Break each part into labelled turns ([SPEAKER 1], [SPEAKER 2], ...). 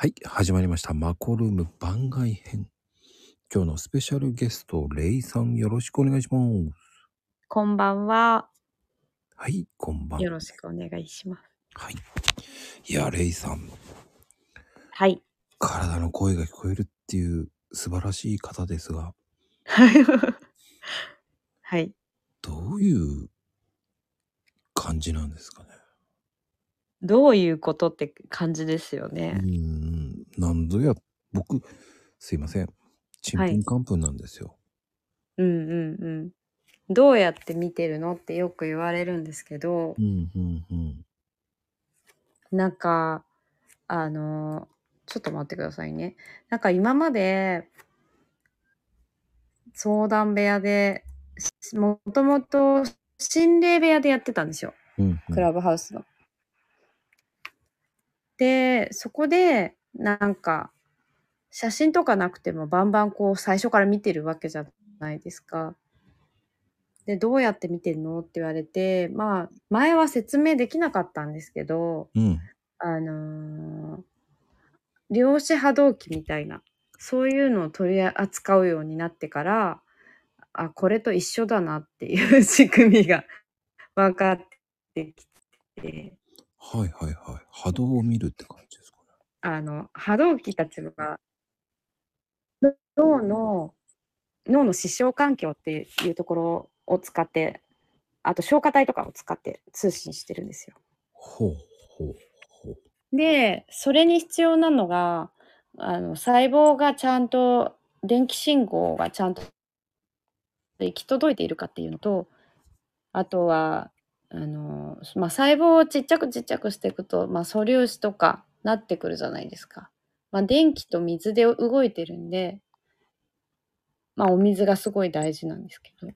[SPEAKER 1] はい、始まりました。マコルーム番外編。今日のスペシャルゲスト、レイさんよろしくお願いします。
[SPEAKER 2] こんばんは。
[SPEAKER 1] はい、こんばん
[SPEAKER 2] よろしくお願いします。
[SPEAKER 1] はい。いや、レイさん、
[SPEAKER 2] はい。
[SPEAKER 1] 体の声が聞こえるっていう素晴らしい方ですが、
[SPEAKER 2] はい。
[SPEAKER 1] どういう感じなんですかね。
[SPEAKER 2] どういうことって感じですよ
[SPEAKER 1] う
[SPEAKER 2] ね。
[SPEAKER 1] ーん、なんぞや、僕、すいません。ちんぷんかんぷんなんですよ。
[SPEAKER 2] うんうんうん。どうやって見てるのってよく言われるんですけど
[SPEAKER 1] う、ん、うん、うん。
[SPEAKER 2] なんか、あの、ちょっと待ってくださいね。なんか今まで、相談部屋で、しもともと心霊部屋でやってたんですよ。
[SPEAKER 1] うん、うん
[SPEAKER 2] クラブハウスの。で、そこで、なんか、写真とかなくてもバンバンこう最初から見てるわけじゃないですか。で、どうやって見てるのって言われて、まあ、前は説明できなかったんですけど、
[SPEAKER 1] うん。
[SPEAKER 2] あのー量子波動機みたいな、そういうのを取り扱うようになってから、あ、これと一緒だなっていう仕組みが分かってきて、
[SPEAKER 1] はい、はい、はい。波動を見るって感じですかね。
[SPEAKER 2] あの、波動機たちは、脳の、脳の視床環境っていうところを使って、あと消化体とかを使って通信してるんですよ。
[SPEAKER 1] ほう、ほう、ほう。
[SPEAKER 2] で、それに必要なのが、あの、細胞がちゃんと、電気信号がちゃんと行き届いているかっていうのと、あとは、あの、まあ、細胞をちっちゃくちっちゃくしていくと、まあ、素粒子とかなってくるじゃないですか。まあ、電気と水で動いてるんで、まあ、お水がすごい大事なんですけど。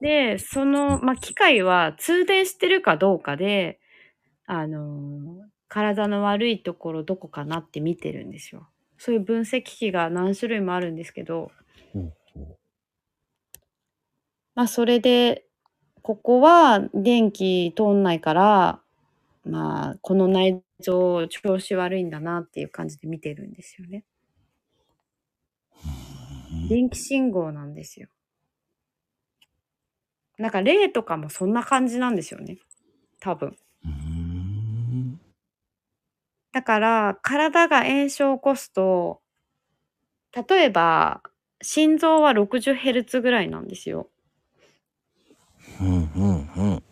[SPEAKER 2] で、その、まあ、機械は通電してるかどうかで、あの、体の悪いところどこかなって見てるんですよ。そういう分析機が何種類もあるんですけど、まあ、それで、ここは電気通んないから、まあ、この内臓調子悪いんだなっていう感じで見てるんですよね。
[SPEAKER 1] う。
[SPEAKER 2] 電気信号なんですよ。なんか霊とかもそんな感じなんですよね。多分。だから、体が炎症を起こすと、例えば、心臓は 60Hz ぐらいなんですよ。
[SPEAKER 1] うん、うん、うん。いやそう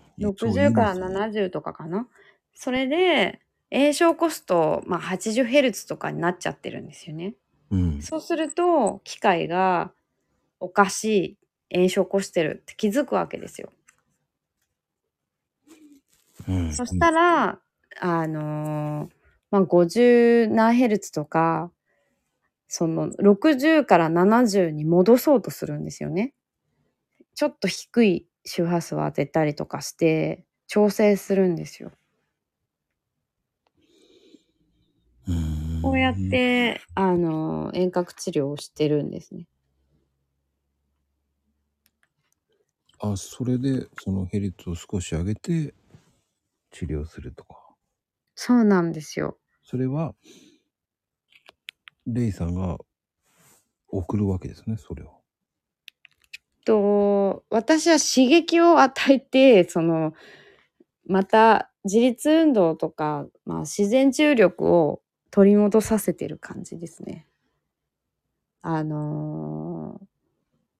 [SPEAKER 1] 言
[SPEAKER 2] 60から
[SPEAKER 1] いますよね
[SPEAKER 2] 70とかかな。それで、炎症を起こすと、まあ、80Hz とかになっちゃってるんですよね。
[SPEAKER 1] うん。
[SPEAKER 2] そうすると、機械がおかしい炎症を起こしてるって気づくわけですよ。
[SPEAKER 1] うん。
[SPEAKER 2] そしたら、あのーまあ、50何ヘルツとか、その60から70に戻そうとするんですよね。ちょっと低い周波数を当てたりとかして、調整するんですよ。
[SPEAKER 1] うん
[SPEAKER 2] こうやっ。て、あのー遠隔治療をしてるんですね。
[SPEAKER 1] あ、それで、そのヘリツを少し上げて、治療するとか。
[SPEAKER 2] そうなんですよ。
[SPEAKER 1] それは、レイさんが送るわけですね、それを。
[SPEAKER 2] と、私は刺激を与えて、その、また自律運動とか、まあ、自然重力を取り戻させてる感じですね。あのー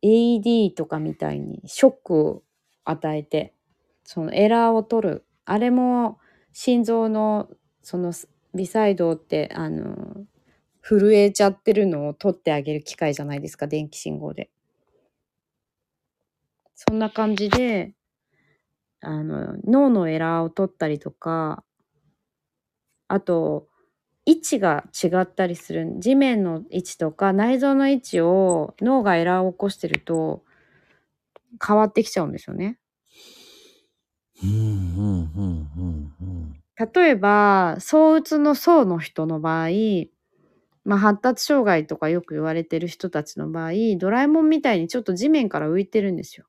[SPEAKER 2] AED とかみたいにショックを与えて、そのエラーを取る。あれも心臓のその微細動って、あのー震えちゃってるのを取ってあげる機械じゃないですか、電気信号で。そんな感じで、あの、脳のエラーを取ったりとか、あと、位置が違ったりする。地面の位置とか内臓の位置を脳がエラーを起こしてると変わってきちゃうんですよね。例えば、躁うつの層の人の場合、まあ、発達障害とかよく言われてる人たちの場合、ドラえもんみたいにちょっと地面から浮いてるんですよ。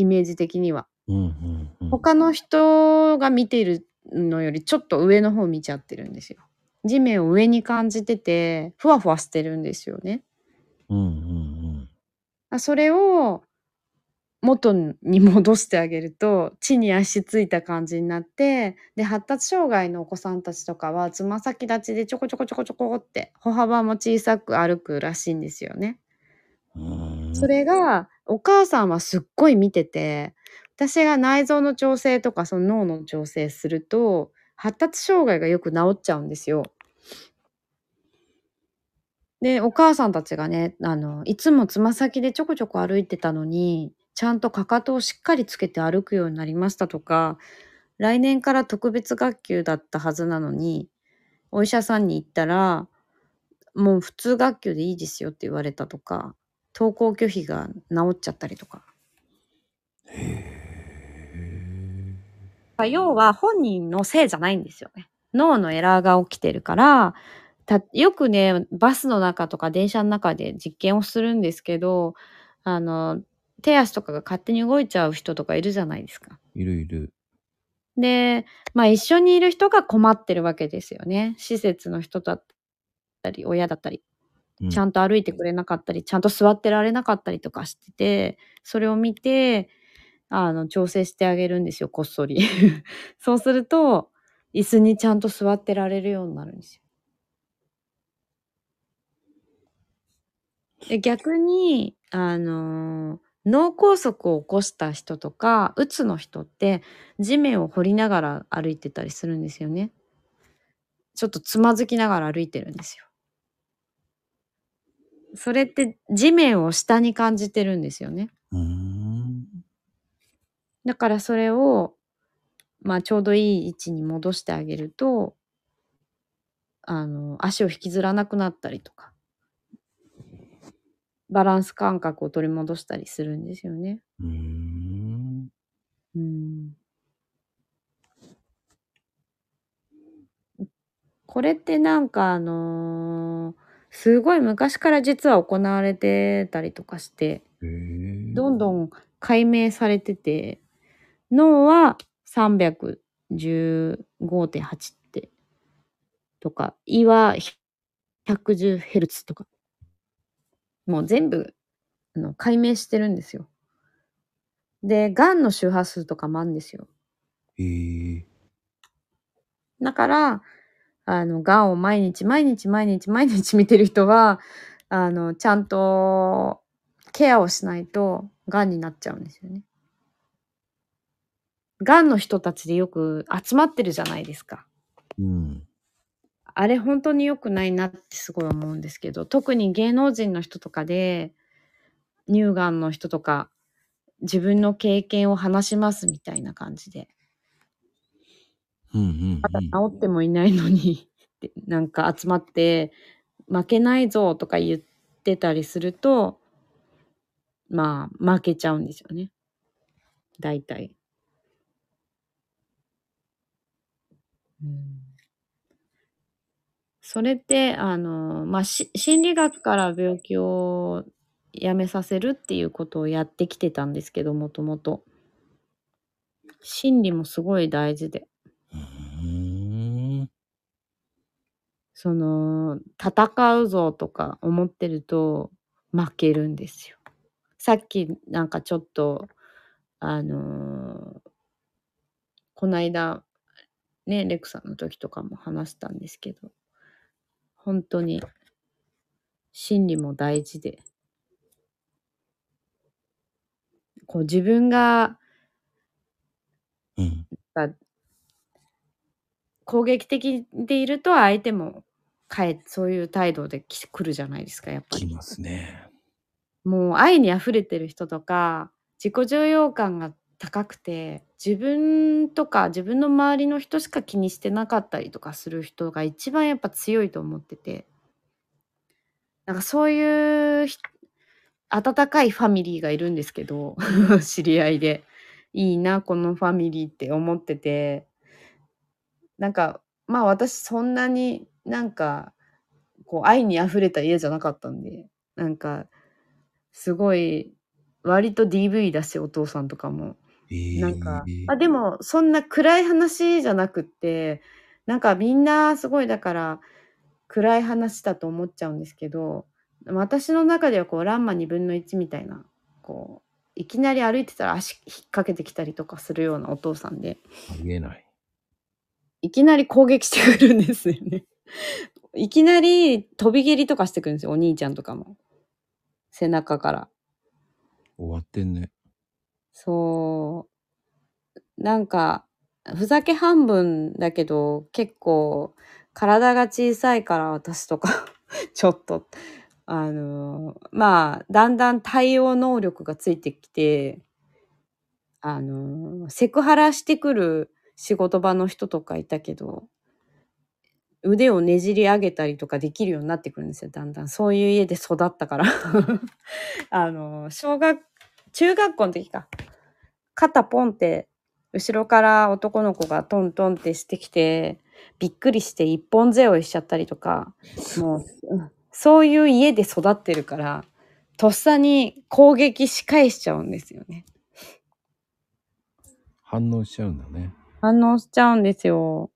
[SPEAKER 2] イメージ的には。
[SPEAKER 1] うん、うん、うん。
[SPEAKER 2] 他の人が見ているのよりちょっと上の方見ちゃってるんですよ。地面を上に感じてて、ふわふわしてるんですよね。
[SPEAKER 1] うんうん
[SPEAKER 2] あそれを元に戻してあげると地に足ついた感じになってで発達障害のお子さんたちとかはつま先立ちでちょこちょこちょこちょこって歩幅も小さく歩くらしいんですよね。それがお母さんはすっごい見てて私が内臓の調整とかその脳の調整すると発達障害がよく治っちゃうんですよ。でお母さんたちがねあのいつもつま先でちょこちょこ歩いてたのにちゃんとかかとをしっかりつけて歩くようになりましたとか来年から特別学級だったはずなのにお医者さんに行ったらもう普通学級でいいですよって言われたとか登校拒否が治っちゃったりとか
[SPEAKER 1] へ
[SPEAKER 2] 要は本人のせいじゃないんですよね脳のエラーが起きてるからたよくねバスの中とか電車の中で実験をするんですけどあの手足とかが勝手に動いちゃう人とかいるじゃないですか。
[SPEAKER 1] いるいる。
[SPEAKER 2] で、まあ一緒にいる人が困ってるわけですよね。施設の人だったり、親だったり、
[SPEAKER 1] うん
[SPEAKER 2] ちゃんと歩いてくれなかったり、ちゃんと座ってられなかったりとかしてて、それを見て、あの、調整してあげるんですよ、こっそり。そうすると、椅子にちゃんと座ってられるようになるんですよ。で逆に、あのー脳梗塞を起こした人とか、うつの人って地面を掘りながら歩いてたりするんですよね。ちょっとつまずきながら歩いてるんですよ。それって地面を下に感じてるんですよね。だからそれを、まあちょうどいい位置に戻してあげると、あの、足を引きずらなくなったりとか、バランス感覚を取り戻したりするんですよね。
[SPEAKER 1] うーん。
[SPEAKER 2] うん。これってなんかあのーすごい昔から実は行われてたりとかして。どんどん解明されてて、脳は315.8って、とか、胃は 110Hz とか、もう全部あの解明してるんですよ。で、癌の周波数とかもあるんですよ。
[SPEAKER 1] へえ。
[SPEAKER 2] だから、あの、癌を毎日毎日毎日毎日見てる人は、あの、ちゃんとケアをしないと癌になっちゃうんですよね。癌の人たちでよく集まってるじゃないですか。
[SPEAKER 1] うん。
[SPEAKER 2] あれ本当に良くないなってすごい思うんですけど、特に芸能人の人とかで、乳がんの人とか、自分の経験を話しますみたいな感じで。
[SPEAKER 1] うんうん
[SPEAKER 2] まだ治ってもいないのに ってなんか集まって負けないぞとか言ってたりするとまあ負けちゃうんですよね。大体、うん、それってあのまあし心理学から病気をやめさせるっていうことをやってきてたんですけどもともと。心理もすごい大事で
[SPEAKER 1] うん。うーん。
[SPEAKER 2] その戦うぞとか思ってると負けるんですよ。さっきなんかちょっとあのーこの間ねレクさんの時とかも話したんですけど本当に心理も大事でこう自分が
[SPEAKER 1] うん。
[SPEAKER 2] が攻撃的でいると相手もかえそういう態度で来来るじゃないですかやっぱり。
[SPEAKER 1] きますね。
[SPEAKER 2] もう愛に溢れてる人とか自己重要感が高くて自分とか自分の周りの人しか気にしてなかったりとかする人が一番やっぱ強いと思っててなんかそういうひ温かいファミリーがいるんですけど 知り合いでいいなこのファミリーって思っててなんかまあ私そんなになんかこう愛に溢れた家じゃなかったんでなんかすごい割と DV だしお父さんとかも
[SPEAKER 1] え
[SPEAKER 2] なんか、
[SPEAKER 1] え
[SPEAKER 2] ま、でもそんな暗い話じゃなくって、なんかみんなすごいだから、暗い話だと思っちゃうんですけど、私の中ではこうランマ1/2みたいな、こう、いきなり歩いてたら足引っ掛けてきたりとかするようなお父さんで。
[SPEAKER 1] ありえない。
[SPEAKER 2] いきなり攻撃してくるんですよね。いきなり飛び蹴りとかしてくるんですよ、お兄ちゃんとかも。背中から。
[SPEAKER 1] 終わってんね。
[SPEAKER 2] そう。なんか、ふざけ半分だけど、結構体が小さいから私とか ちょっと、あの、まあ、だんだん対応能力がついてきて、あの、セクハラしてくる仕事場の人とかいたけど、腕をねじり上げたりとかできるようになってくるんですよ、だんだん。そういう家で育ったから。あの、小学中学校の時か。肩ポンって、後ろから男の子がトントンってしてきて、びっくりして一本背負いしちゃったりとか、もう、うんそういう家で育ってるから、とっさに攻撃し返しちゃうんですよね。
[SPEAKER 1] 反応しちゃうんだね。
[SPEAKER 2] 反応しちゃうんですよ。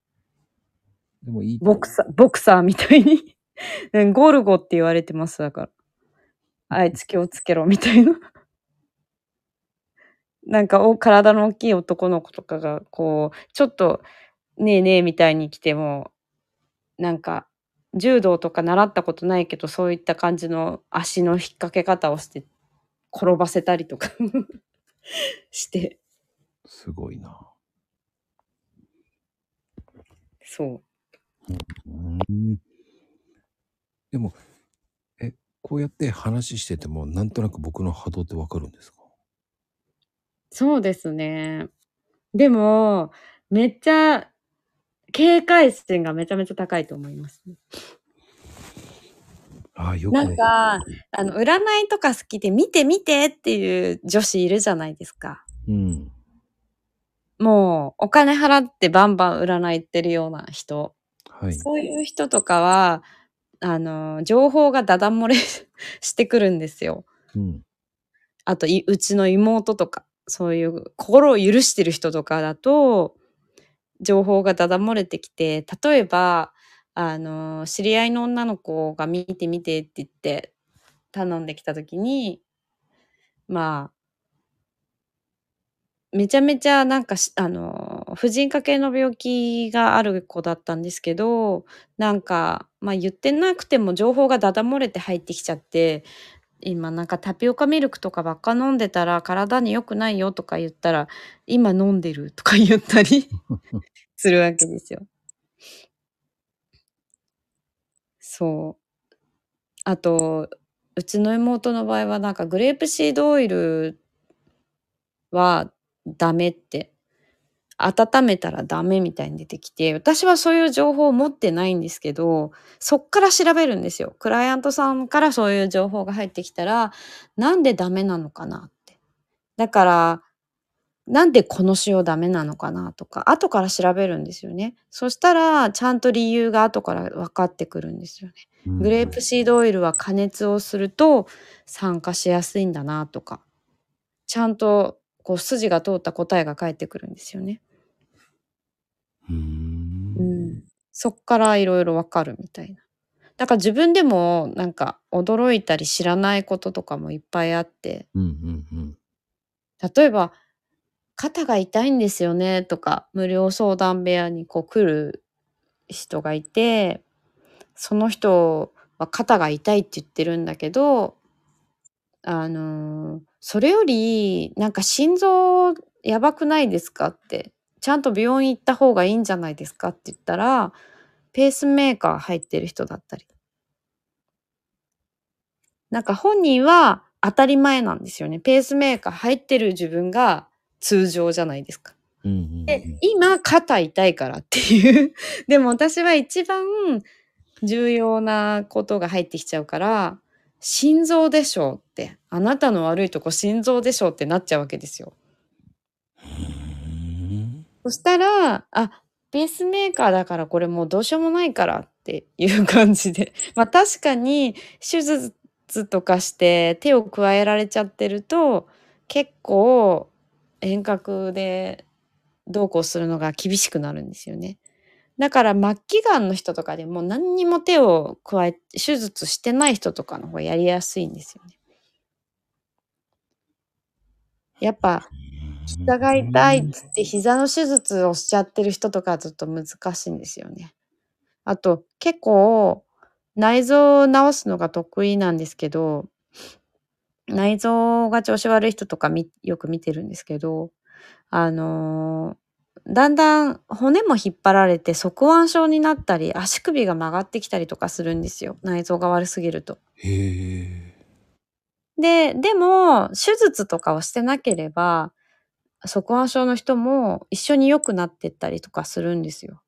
[SPEAKER 1] でもいい。
[SPEAKER 2] ボクサー、ボクサーみたいに。うんゴルゴって言われてます、だから。あいつ気をつけろ、みたいな。なんか、お、体の大きい男の子とかが、こう、ちょっと、ねえねえみたいに来ても、なんか、柔道とか習ったことないけど、そういった感じの足の引っ掛け方をして、転ばせたりとか して、
[SPEAKER 1] すごいな。
[SPEAKER 2] そう。
[SPEAKER 1] うん。でも、え、こうやって話してても、なんとなく僕の波動ってわかるんですか？
[SPEAKER 2] そうですね。でも、めっちゃ、警戒心がめちゃめちゃ高いと思いますね。
[SPEAKER 1] ああ、よく
[SPEAKER 2] なんか、あの、占いとか好きで見て見てっていう女子いるじゃないですか。
[SPEAKER 1] うん。
[SPEAKER 2] もう、お金払ってバンバン占い行ってるような人。
[SPEAKER 1] はい。
[SPEAKER 2] そういう人とかは、あの、情報がダダ漏れ してくるんですよ。
[SPEAKER 1] うん。
[SPEAKER 2] あと、いうちの妹とか、そういう心を許してる人とかだと、情報がダダ漏れてきて、例えば、あの、知り合いの女の子が見て見てって言って頼んできたときに、まあ、めちゃめちゃなんかし、あの、婦人科系の病気がある子だったんですけど、なんか、まあ言ってなくても情報がダダ漏れて入ってきちゃって、今なんかタピオカミルクとかばっか飲んでたら体に良くないよとか言ったら、今飲んでるとか言ったり するわけですよ。そう。あと、うちの妹の場合はなんかグレープシードオイルはダメって、温めたらダメみたいに出てきて、私はそういう情報を持ってないんですけど、そっから調べるんですよ。クライアントさんからそういう情報が入ってきたら、なんでダメなのかなって。だから、なんでこの塩ダメなのかなとか、後から調べるんですよね。そしたら、ちゃんと理由が後から分かってくるんですよね。グレープシードオイルは加熱をすると酸化しやすいんだなとか、ちゃんとこう筋が通った答えが返ってくるんですよね。
[SPEAKER 1] うーん。
[SPEAKER 2] ん。そっからいろいろわかるみたいな。だから自分でもなんか驚いたり知らないこととかもいっぱいあって、
[SPEAKER 1] うんうんうん。
[SPEAKER 2] 例えば、肩が痛いんですよねとか、無料相談部屋にこう来る人がいて、その人は肩が痛いって言ってるんだけど、あのーそれより、なんか心臓やばくないですかって、ちゃんと病院行った方がいいんじゃないですかって言ったら、ペースメーカー入ってる人だったり。なんか本人は当たり前なんですよね。ペースメーカー入ってる自分が通常じゃないですか。
[SPEAKER 1] うんうんうん
[SPEAKER 2] で、今肩痛いからっていう。でも私は一番重要なことが入ってきちゃうから、心臓でしょうって。あなたの悪いとこ心臓でしょうってなっちゃうわけですよ。そしたら、あ、ペースメーカーだからこれもうどうしようもないからっていう感じで。まあ確かに手術とかして手を加えられちゃってると結構遠隔でどうこうするのが厳しくなるんですよね。だから末期がんの人とかでも何にも手を加え、手術してない人とかの方がやりやすいんですよね。やっぱ、膝が痛いっつって膝の手術をしちゃってる人とかはちょっと難しいんですよね。あと、結構、内臓を治すのが得意なんですけど、内臓が調子悪い人とかよく見てるんですけど、あのだんだん骨も引っ張られて側腕症になったり、足首が曲がってきたりとかするんですよ。内臓が悪すぎると。
[SPEAKER 1] へえ。
[SPEAKER 2] で、でも、手術とかをしてなければ、側腕症の人も一緒に良くなってったりとかするんですよ。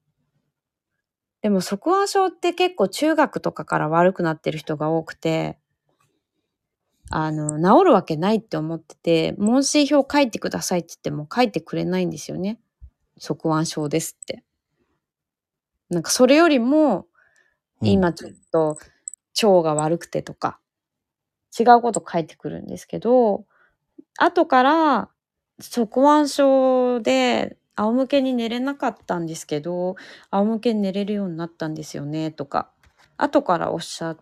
[SPEAKER 2] でも側腕症って結構中学とかから悪くなってる人が多くて、あの、治るわけないって思ってて、問診票書いてくださいって言っても書いてくれないんですよね。側腕症ですって。なんかそれよりも、
[SPEAKER 1] うん
[SPEAKER 2] 今ちょっと腸が悪くてとか、違うこと書いてくるんですけど、後から側腕症で仰向けに寝れなかったんですけど、仰向けに寝れるようになったんですよねとか、後からおっしゃっ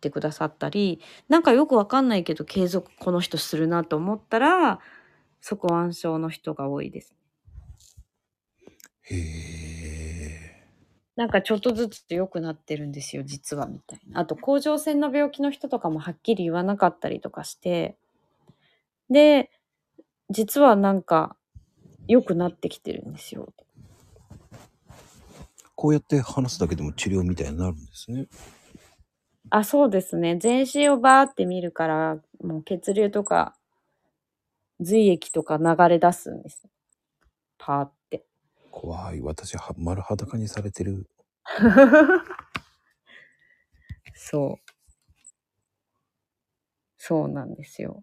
[SPEAKER 2] てくださったり、なんかよくわかんないけど継続この人するなと思ったら、側腕症の人が多いです。
[SPEAKER 1] へえ。
[SPEAKER 2] なんかちょっとずつ良くなってるんですよ、実はみたいな。あと、甲状腺の病気の人とかもはっきり言わなかったりとかして、で、実はなんか良くなってきてるんですよ。
[SPEAKER 1] こうやって話すだけでも治療みたいになるんですね。
[SPEAKER 2] あ、そうですね。全身をバーって見るから、もう血流とか髄液とか流れ出すんです。パーって。
[SPEAKER 1] 怖い。私は丸裸にされてる。
[SPEAKER 2] そう。そうなんですよ。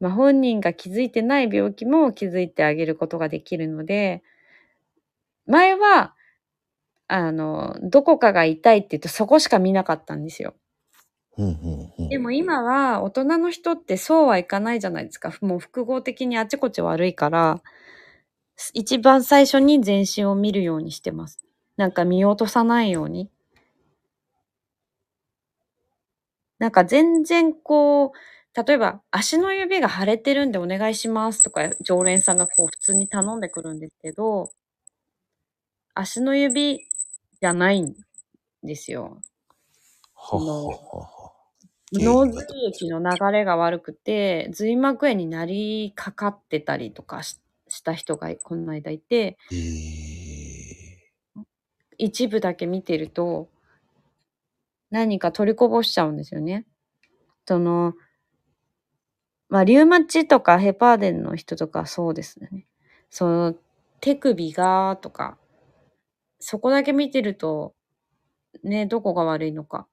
[SPEAKER 2] まあ、本人が気づいてない病気も気づいてあげることができるので、前は、あの、どこかが痛いって言うとそこしか見なかったんですよ。
[SPEAKER 1] うんうんうん。
[SPEAKER 2] でも今は大人の人ってそうはいかないじゃないですか。もう複合的にあちこち悪いから、一番最初に全身を見るようにしてます。なんか見落とさないように。なんか全然こう、例えば足の指が腫れてるんでお願いしますとか常連さんがこう普通に頼んでくるんですけど、足の指じゃないんですよ。
[SPEAKER 1] はっはっはっは。
[SPEAKER 2] 脳髄液の流れが悪くて、髄膜炎になりかかってたりとかしした人がこの間いて、
[SPEAKER 1] へえ。
[SPEAKER 2] 一部だけ見てると、何か取りこぼしちゃうんですよね。その、まあ、リウマチとかヘパーデンの人とかそうですね。その、手首がとか、そこだけ見てると、ね、どこが悪いのか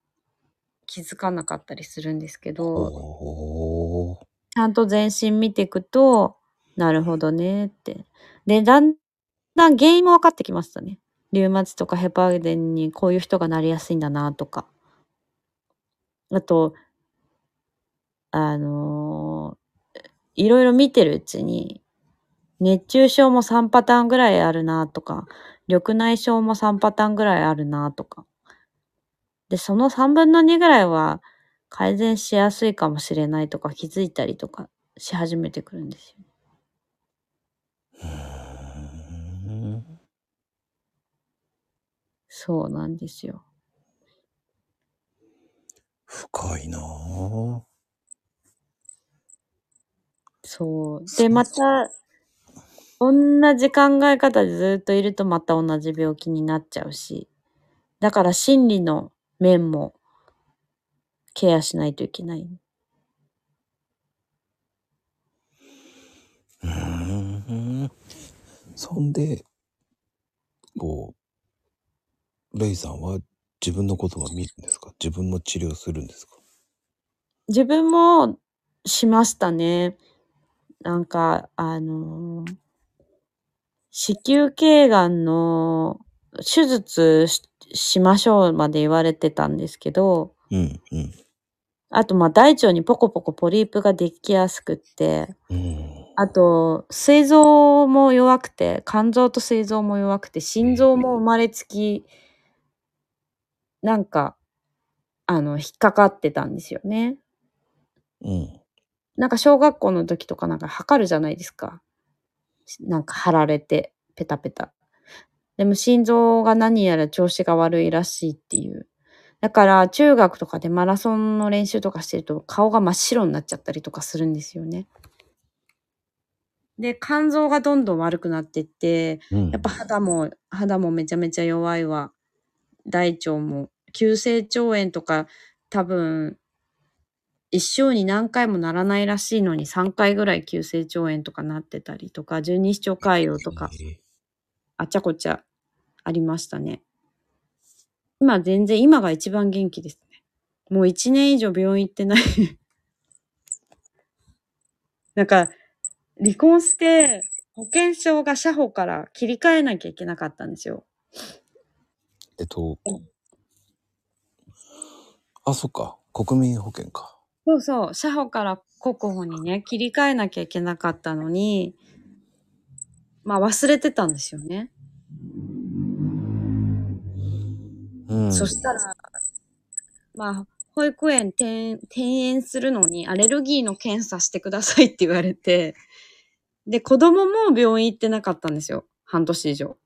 [SPEAKER 2] 気づかなかったりするんですけど。ちゃんと全身見ていくと、なるほどねって。で、だんだん原因も分かってきましたね。リウマチとかヘパーデンにこういう人がなりやすいんだなとか。あと、あのーいろいろ見てるうちに、熱中症も3パターンぐらいあるなとか、緑内障も3パターンぐらいあるなとか。で、その3分の2ぐらいは改善しやすいかもしれないとか気づいたりとかし始めてくるんですよ。
[SPEAKER 1] うーん
[SPEAKER 2] そうなんですよ。
[SPEAKER 1] 深いな。
[SPEAKER 2] そうで、また、同じ考え方でずっといるとまた同じ病気になっちゃうし。だから心理の面もケアしないといけない。
[SPEAKER 1] うーん。そんで、こう、レイさんは自分のことは見るんですか？自分の治療するんですか？
[SPEAKER 2] 自分もしましたね。なんか、あのー子宮頸がんの手術ししましょうまで言われてたんですけど、
[SPEAKER 1] うんうん。
[SPEAKER 2] あとまあ大腸にポコポコポリープができやすくって、
[SPEAKER 1] うん。
[SPEAKER 2] あと、膵臓も弱くて、肝臓と膵臓も弱くて、心臓も生まれつき、なんか、あの、引っかかってたんですよね。
[SPEAKER 1] うん。
[SPEAKER 2] なんか小学校の時とかなんか測るじゃないですか。なんか貼られて、ペタペタ。でも心臓が何やら調子が悪いらしいっていう。だから中学とかでマラソンの練習とかしてると顔が真っ白になっちゃったりとかするんですよね。で、肝臓がどんどん悪くなってって、
[SPEAKER 1] うん。
[SPEAKER 2] やっぱ肌も、肌もめちゃめちゃ弱いわ。大腸も。急性腸炎とか多分、一生に何回もならないらしいのに3回ぐらい急性腸炎とかなってたりとか、十二指腸潰瘍とか、
[SPEAKER 1] えー
[SPEAKER 2] あちゃこちゃありましたね。今全然、今が一番元気ですね。もう一年以上病院行ってない。なんか、離婚して、保険証が社保から切り替えなきゃいけなかったんですよ。
[SPEAKER 1] えっと、あ、そっか。国民保険か。
[SPEAKER 2] そうそう、社保から国保にね、切り替えなきゃいけなかったのに、まあ忘れてたんですよね。
[SPEAKER 1] うん。
[SPEAKER 2] そしたら、まあ、保育園転転園するのにアレルギーの検査してくださいって言われて、で、子供も病院行ってなかったんですよ。半年以上。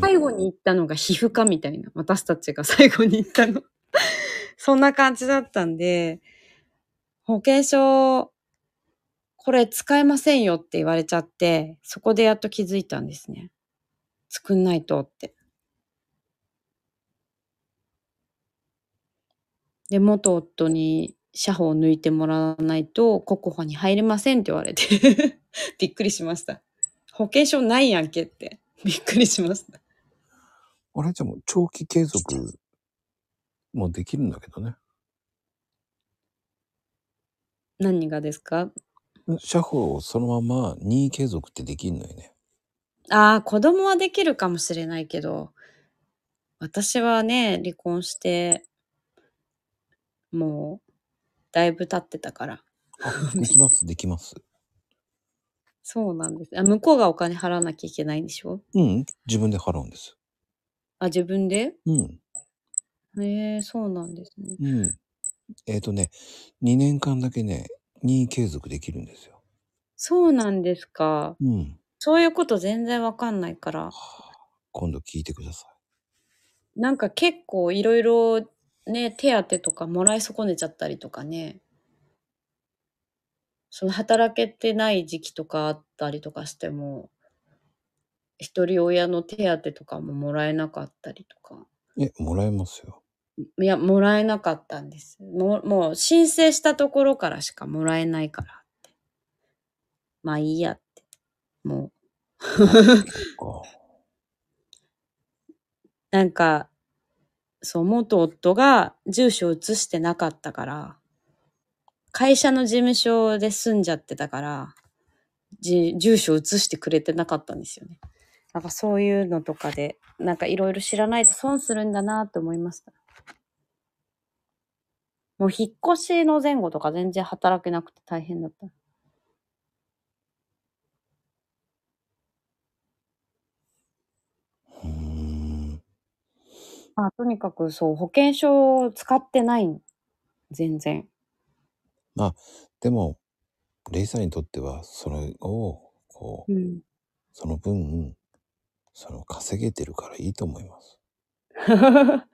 [SPEAKER 2] 最後に行ったのが皮膚科みたいな。私たちが最後に行ったの。そんな感じだったんで、保険証、これ使えませんよって言われちゃって、そこでやっと気づいたんですね。作んないとって。で、元夫に社保を抜いてもらわないと国保に入れませんって言われて、びっくりしました。保険証ないやんけって。びっくりしました。
[SPEAKER 1] あれじゃもう長期継続もできるんだけどね。
[SPEAKER 2] 何がですか？
[SPEAKER 1] 社保をそのまま任意継続ってできるのよね。
[SPEAKER 2] ああ、子供はできるかもしれないけど、私はね、離婚して、もう、だいぶ経ってたから。
[SPEAKER 1] あ、できます、できます。
[SPEAKER 2] そうなんです。あ、向こうがお金払わなきゃいけないんでしょ？
[SPEAKER 1] うん、自分で払うんです。
[SPEAKER 2] あ、自分で？
[SPEAKER 1] うん、
[SPEAKER 2] へえ、そうなんですね。
[SPEAKER 1] うん。えっ、とね、2年間だけね、任意継続できるんですよ。
[SPEAKER 2] そうなんですか。
[SPEAKER 1] うん。
[SPEAKER 2] そういうこと全然わかんないから。
[SPEAKER 1] 今度聞いてください。
[SPEAKER 2] なんか結構いろいろね、手当とかもらい損ねちゃったりとかね。その働けてない時期とかあったりとかしても、一人親の手当とかももらえなかったりとか。
[SPEAKER 1] え、もらえますよ。
[SPEAKER 2] いや、もらえなかったんです。もう、もう申請したところからしかもらえないからって。まあいいやって。もう。
[SPEAKER 1] か
[SPEAKER 2] なんか、そう、元夫が住所を移してなかったから、会社の事務所で住んじゃってたから、じ住所を移してくれてなかったんですよね。なんかそういうのとかで、なんかいろいろ知らないと損するんだなって思いました。もう引っ越しの前後とか全然働けなくて大変だった。
[SPEAKER 1] うーん。
[SPEAKER 2] まあ、とにかくそう、保険証を使ってない。全然。
[SPEAKER 1] でも、レイさんにとっては、それを、こう、
[SPEAKER 2] うん。
[SPEAKER 1] その分、その稼げてるからいいと思います。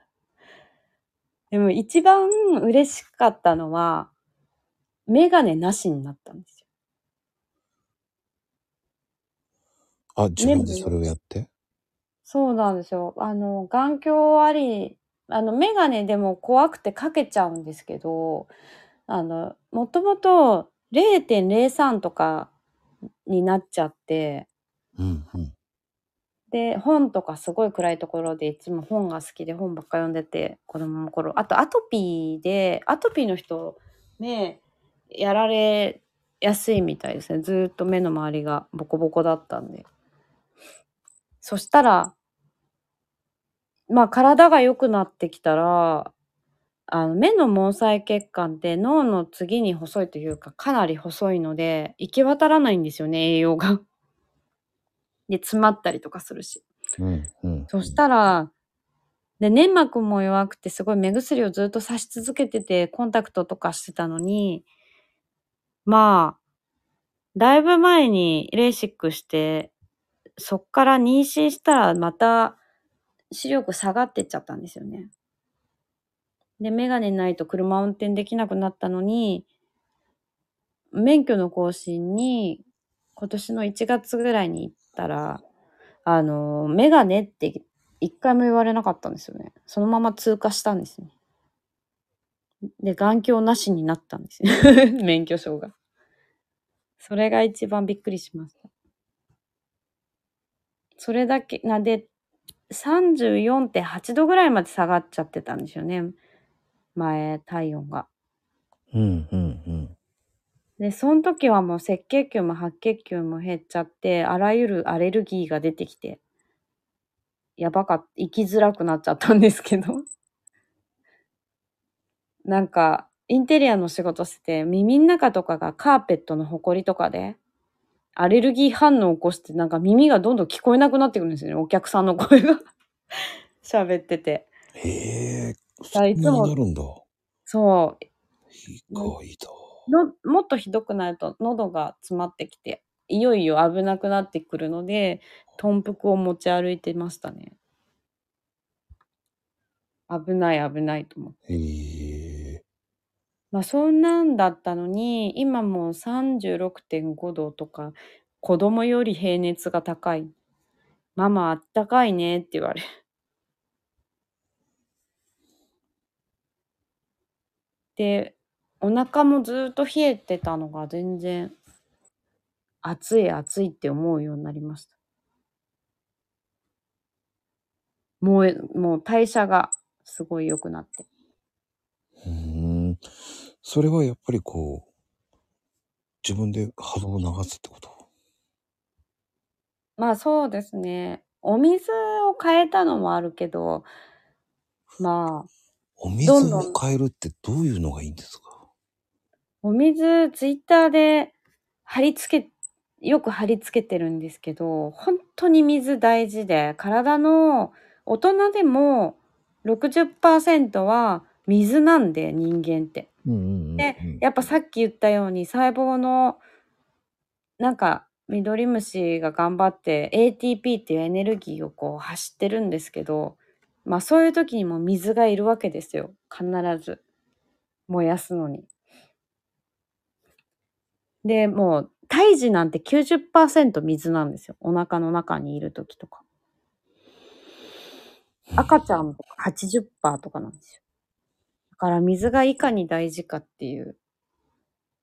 [SPEAKER 2] でも一番嬉しかったのは、メガネなしになったんですよ。
[SPEAKER 1] あ、自分でそれをやって？
[SPEAKER 2] そうなんですよ。あの、眼鏡あり、あの、メガネでも怖くてかけちゃうんですけど、あの、もともと0.03とかになっちゃって、
[SPEAKER 1] うん、うん。
[SPEAKER 2] で、本とかすごい暗いところでいつも本が好きで本ばっか読んでて、子供の頃。あとアトピーで、アトピーの人、目やられやすいみたいですね。ずーっと目の周りがボコボコだったんで。そしたら、まあ体が良くなってきたら、あの目の毛細血管って脳の次に細いというかかなり細いので行き渡らないんですよね栄養が。で詰まったりとかするし。
[SPEAKER 1] うんうん。
[SPEAKER 2] そしたらで粘膜も弱くてすごい目薬をずっと刺し続けててコンタクトとかしてたのにまあだいぶ前にレーシックしてそっから妊娠したらまた視力下がってっちゃったんですよね。で、メガネないと車運転できなくなったのに、免許の更新に今年の1月ぐらいに行ったら、あの、メガネって一回も言われなかったんですよね。そのまま通過したんですね。で、眼鏡なしになったんですよ。免許証が。それが一番びっくりしました。それだけ、なで、34.8度ぐらいまで下がっちゃってたんですよね。前、体温が。
[SPEAKER 1] うんうんうん。
[SPEAKER 2] で、その時はもう赤血球も白血球も減っちゃって、あらゆるアレルギーが出てきて、やばかった、生きづらくなっちゃったんですけど。なんか、インテリアの仕事してて、耳の中とかがカーペットのホコリとかで、アレルギー反応を起こして、なんか耳がどんどん聞こえなくなってくるんですよね、お客さんの声が。喋ってて。
[SPEAKER 1] へえ、そんなになるんだ。
[SPEAKER 2] そう、
[SPEAKER 1] 意外だ。
[SPEAKER 2] のもっとひどくなると喉が詰まってきていよいよ危なくなってくるので豚腹を持ち歩いてましたね危ない危ないと思って
[SPEAKER 1] へえ。
[SPEAKER 2] まあそんなんだったのに今もう36.5度とか子供より平熱が高いママあったかいねって言われ でお腹もずっと冷えてたのが全然暑い暑いって思うようになりました。もう、もう代謝がすごい良くなって。
[SPEAKER 1] それはやっぱりこう、自分で波動を流すってこと？
[SPEAKER 2] まあそうですね。お水を変えたのもあるけど、まあ、
[SPEAKER 1] お水
[SPEAKER 2] どんどん
[SPEAKER 1] を変えるってどういうのがいいんですか？
[SPEAKER 2] お水、ツイッターで貼り付け、よく貼り付けてるんですけど、本当に水大事で、体の大人でも60%は水なんで、人間って。
[SPEAKER 1] うんうんうん、うん。
[SPEAKER 2] で、やっぱさっき言ったように細胞のなんかミドリムシが頑張って ATP っていうエネルギーをこう走ってるんですけどまあそういう時にも水がいるわけですよ必ず燃やすのに。でもう胎児なんて90%水なんですよお腹の中にいる時とか。赤ちゃんとか80%とかなんですよ。だから水がいかに大事かっていう。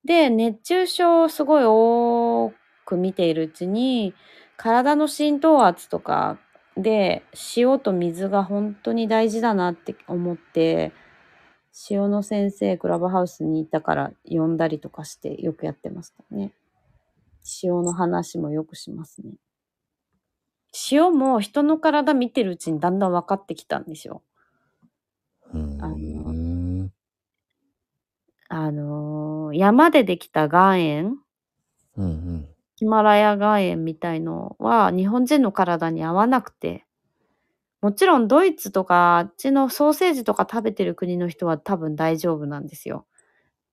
[SPEAKER 2] で、熱中症をすごい多く見ているうちに、体の浸透圧とかで塩と水が本当に大事だなって思って、塩の先生クラブハウスにいたから呼んだりとかしてよくやってましたね。塩の話もよくしますね。塩も人の体見てるうちにだんだん分かってきたんですよ。あのあのー山でできた岩塩
[SPEAKER 1] うんうん。
[SPEAKER 2] ヒマラヤ岩塩みたいのは日本人の体に合わなくて、もちろんドイツとかあっちのソーセージとか食べてる国の人は多分大丈夫なんですよ。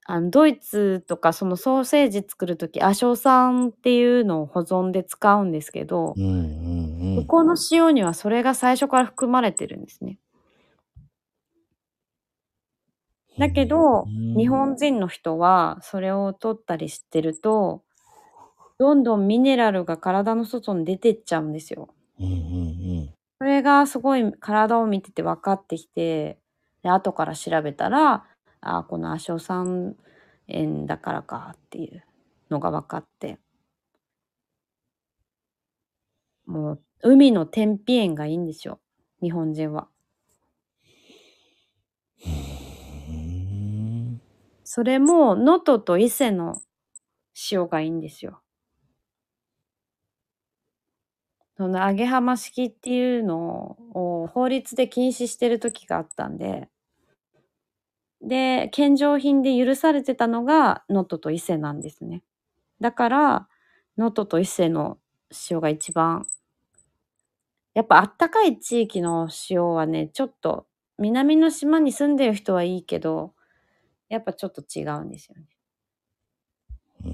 [SPEAKER 2] あのドイツとかそのソーセージ作るとき、亜硝酸っていうのを保存で使うんですけど
[SPEAKER 1] う、んうんうん。
[SPEAKER 2] 向こうの塩にはそれが最初から含まれてるんですね。だけど、
[SPEAKER 1] うん
[SPEAKER 2] 日本人の人はそれを取ったりしてると、どんどんミネラルが体の外に出てっちゃうんですよ。
[SPEAKER 1] うんうん
[SPEAKER 2] それがすごい体を見てて分かってきて、で後から調べたら、あこの亜硝酸塩だからかっていうのが分かって。もう、海の天日塩がいいんですよ。日本人は。
[SPEAKER 1] うん。
[SPEAKER 2] それも、能登と伊勢の塩がいいんですよ。その揚げ浜式っていうのを法律で禁止してる時があったんで、で、献上品で許されてたのが能登と伊勢なんですね。だから、能登と伊勢の塩が一番、やっぱあったかい地域の塩はね、ちょっと南の島に住んでる人はいいけど、やっぱちょっと違うんですよね。
[SPEAKER 1] うー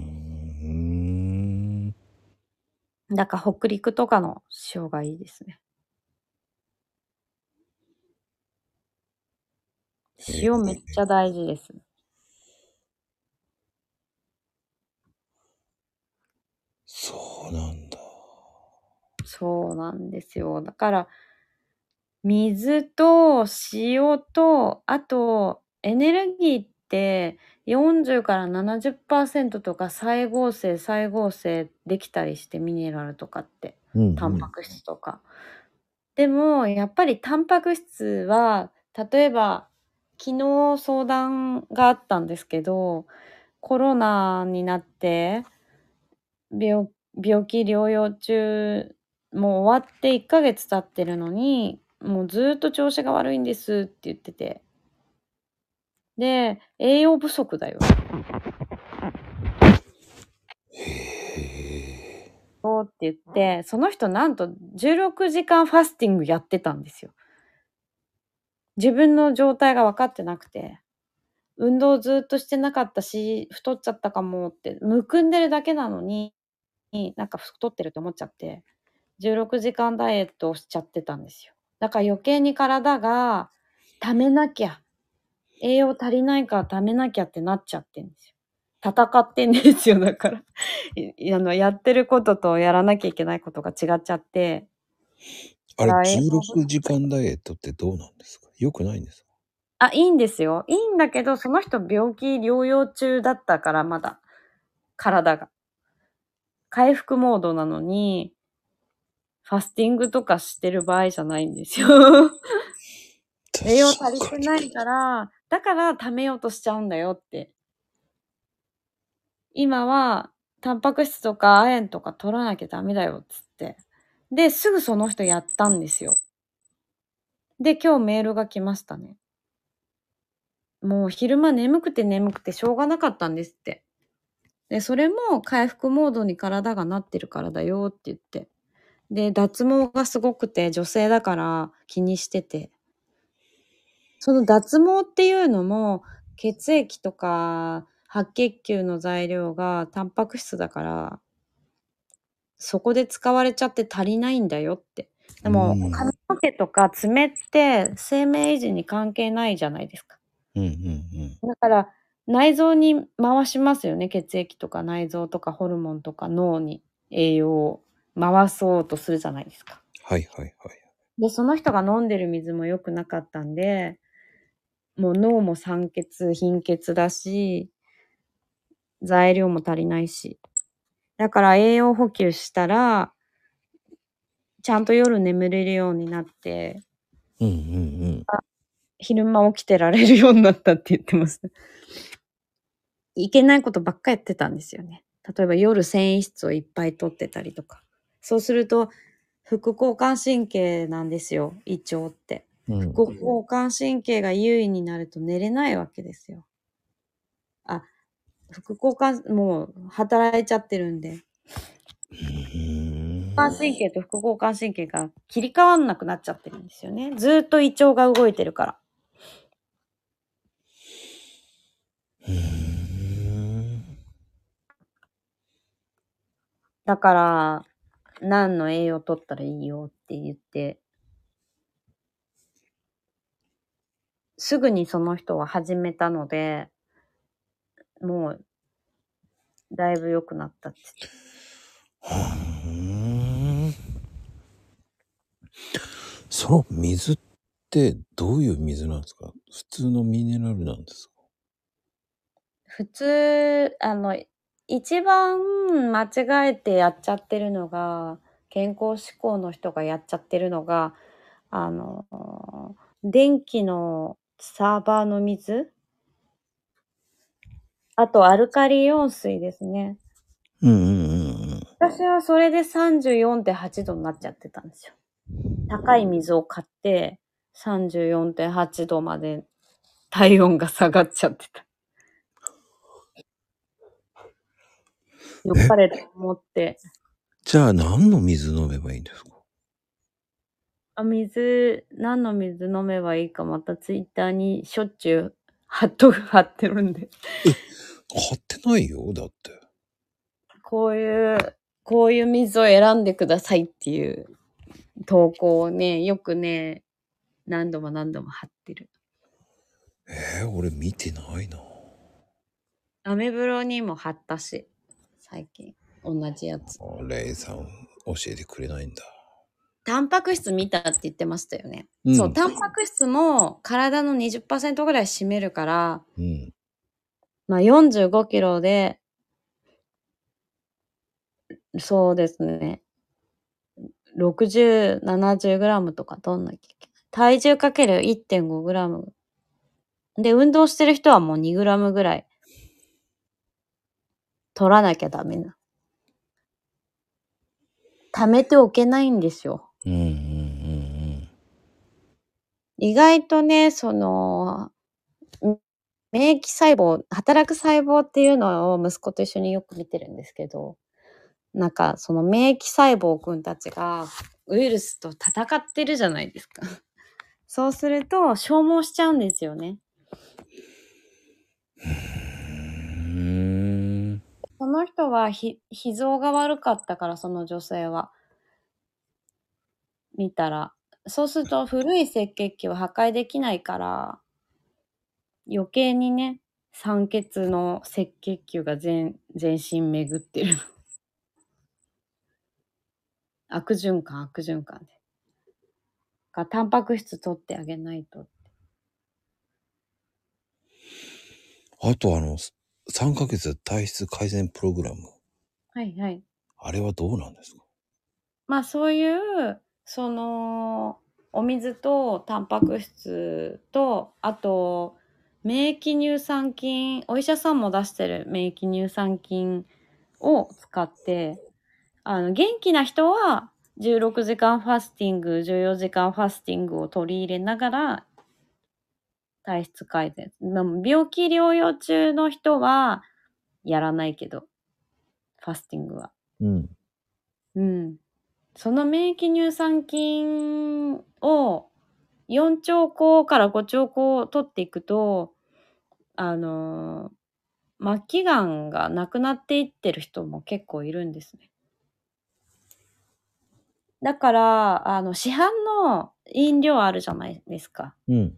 [SPEAKER 1] ん。
[SPEAKER 2] だから北陸とかの塩がいいですね。塩めっちゃ大事です。
[SPEAKER 1] そうなんだ。
[SPEAKER 2] そうなんですよ。だから、水と塩と、あと、エネルギーって40から70%とか再合成、再合成できたりして、ミネラルとかって、
[SPEAKER 1] うん、うん。
[SPEAKER 2] タンパク質とか。でも、やっぱりタンパク質は、例えば、昨日相談があったんですけど、コロナになって、病病気療養中、もう終わって1ヶ月経ってるのに、もうずっと調子が悪いんですって言ってて。で、栄養不足だよ。
[SPEAKER 1] へえ。
[SPEAKER 2] そうって言って、その人なんと16時間ファスティングやってたんですよ。自分の状態が分かってなくて、運動ずっとしてなかったし、太っちゃったかもって、むくんでるだけなのに、なんか太ってると思っちゃって、16時間ダイエットをしちゃってたんですよ。だから余計に体が、貯めなきゃ、栄養足りないから貯めなきゃってなっちゃってんですよ。戦ってんですよ、だから。い あの、やってることとやらなきゃいけないことが違っちゃって、
[SPEAKER 1] あれ、
[SPEAKER 2] はい
[SPEAKER 1] 16時間ダイエットってどうなんですか？よくないんですか？
[SPEAKER 2] あ、いいんですよ。いいんだけど、その人病気療養中だったから、まだ、体が。回復モードなのに、ファスティングとかしてる場合じゃないんですよ。栄養足りてないから、だから貯めようとしちゃうんだよって。今は、タンパク質とか亜鉛とか取らなきゃダメだよっつって。で、すぐその人やったんですよ。で、今日メールが来ましたね。もう昼間眠くて眠くてしょうがなかったんですって。で、それも回復モードに体がなってるからだよって言って。で、脱毛がすごくて女性だから気にしてて。その脱毛っていうのも血液とか白血球の材料がタンパク質だから、そこで使われちゃって足りないんだよって。でも
[SPEAKER 1] うん
[SPEAKER 2] 髪の毛とか爪って生命維持に関係ないじゃないですか。
[SPEAKER 1] うんうんうん。
[SPEAKER 2] だから内臓に回しますよね。血液とか内臓とかホルモンとか脳に栄養を回そうとするじゃないですか。
[SPEAKER 1] はいはいはい。
[SPEAKER 2] で、その人が飲んでる水も良くなかったんで、もう脳も酸欠、貧血だし、材料も足りないし。だから栄養補給したら、ちゃんと夜眠れるようになって、
[SPEAKER 1] うんうんうん。
[SPEAKER 2] 昼間起きてられるようになったって言ってます。いけないことばっかやってたんですよね。例えば夜繊維質をいっぱい取ってたりとか。そうすると、副交感神経なんですよ、胃腸って。
[SPEAKER 1] うん
[SPEAKER 2] 副交感神経が優位になると寝れないわけですよ。あ、副交感、もう働いちゃってるんで。
[SPEAKER 1] うん
[SPEAKER 2] 交感神経と副交感神経が切り替わんなくなっちゃってるんですよね。ずーっと胃腸が動いてるから。
[SPEAKER 1] うん
[SPEAKER 2] だから、何の栄養取ったらいいよって言って、すぐにその人は始めたので、もう、だいぶ良くなったって。言って。
[SPEAKER 1] うん。その水ってどういう水なんですか？普通のミネラルなんですか？
[SPEAKER 2] 普通、あの、一番間違えてやっちゃってるのが、健康志向の人がやっちゃってるのが、あの、電気のサーバーの水？あと、アルカリイオン水ですね。
[SPEAKER 1] うんうんうんうん。
[SPEAKER 2] 私はそれで34.8度になっちゃってたんですよ。高い水を買って34.8度まで体温が下がっちゃってた。よかれと思って。
[SPEAKER 1] じゃあ何の水飲めばいいんですか？
[SPEAKER 2] あ、水、何の水飲めばいいかまたツイッターにしょっちゅう貼っとく、貼ってるんで。
[SPEAKER 1] 貼ってないよ、だって。
[SPEAKER 2] こういう、こういう水を選んでくださいっていう投稿をね、よくね、何度も何度も貼ってる。
[SPEAKER 1] えー、俺見てないな。
[SPEAKER 2] アメブロにも貼ったし、最近。同じやつ。
[SPEAKER 1] あレイさん教えてくれないんだ。
[SPEAKER 2] タンパク質見たって言ってましたよね。
[SPEAKER 1] うん
[SPEAKER 2] そう、タンパク質も体の20%ぐらい占めるから、
[SPEAKER 1] うん。
[SPEAKER 2] まあ45キロで、そうですね。60、70グラムとか取んなきゃいけない。体重かける1.5グラム。で、運動してる人はもう2グラムぐらい取らなきゃダメな。貯めておけないんですよ。
[SPEAKER 1] うんうんうん
[SPEAKER 2] 意外とね、その、ん免疫細胞、働く細胞っていうのを息子と一緒によく見てるんですけど、なんかその免疫細胞くんたちがウイルスと戦ってるじゃないですか。そうすると消耗しちゃうんですよね。
[SPEAKER 1] うん。う
[SPEAKER 2] その人はひ脾臓が悪かったから、その女性は。見たら。そうすると古い赤血球を破壊できないから、余計にね、酸欠の赤血球が全全身巡ってる。悪循環、悪循環で。かタンパク質取ってあげないと。
[SPEAKER 1] あとあの、3ヶ月体質改善プログラム。
[SPEAKER 2] はいはい。
[SPEAKER 1] あれはどうなんですか？
[SPEAKER 2] まあそういう、その、お水とタンパク質と、あと、免疫乳酸菌、お医者さんも出してる免疫乳酸菌を使って、あの、元気な人は16時間ファスティング、14時間ファスティングを取り入れながら、体質改善。まあ病気療養中の人は、やらないけど、ファスティングは。
[SPEAKER 1] うん。
[SPEAKER 2] うん。その免疫乳酸菌を4兆個から5兆個取っていくと、あのー末期がんがなくなっていってる人も結構いるんですね。だから、あの、市販の飲料あるじゃないですか。
[SPEAKER 1] うん。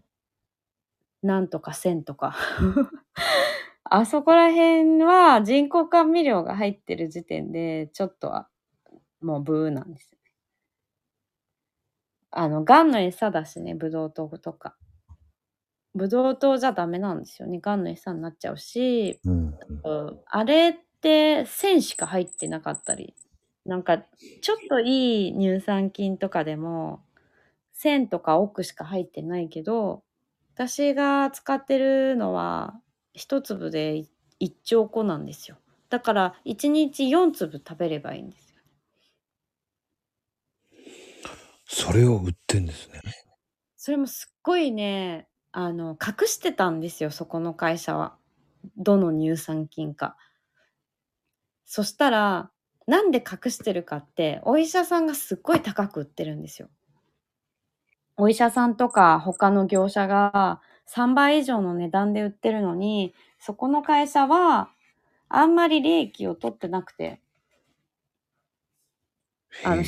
[SPEAKER 2] なんとか1000とか。あそこら辺は人工甘味料が入ってる時点で、ちょっとはもうブーなんですよね。あの、ガンの餌だしね、ブドウ糖とか。ブドウ糖じゃダメなんですよね。ガンの餌になっちゃうし、
[SPEAKER 1] うん。
[SPEAKER 2] うんあれって線しか入ってなかったり、なんかちょっといい乳酸菌とかでも線とか奥しか入ってないけど、私が使ってるのは一粒で1兆個なんですよ。だから1日4粒食べればいいんですよ。
[SPEAKER 1] それを売ってんですね。
[SPEAKER 2] それもすっごいね、あの、隠してたんですよ、そこの会社は。どの乳酸菌か。そしたら、なんで隠してるかって、お医者さんがすっごい高く売ってるんですよ。お医者さんとか他の業者が3倍以上の値段で売ってるのに、そこの会社はあんまり利益を取ってなくて、あの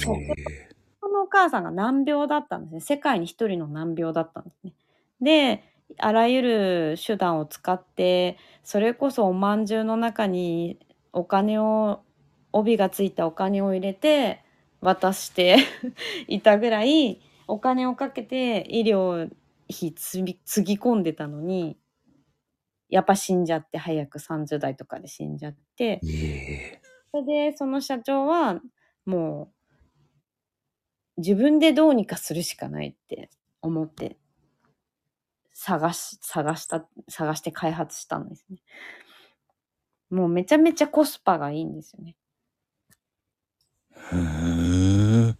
[SPEAKER 2] このお母さんが難病だったんですね。世界に一人の難病だったんですね。で、あらゆる手段を使って、それこそおまんじゅうの中にお金を、帯がついたお金を入れて渡して いたぐらい、お金をかけて医療費つぎ込んでたのに、やっぱ死んじゃって、早く30代とかで死んじゃって。それで、その社長は、もう、自分でどうにかするしかないって思って、探し、探した、探して開発したんですね。もうめちゃめちゃコスパがいいんですよね。
[SPEAKER 1] うーん。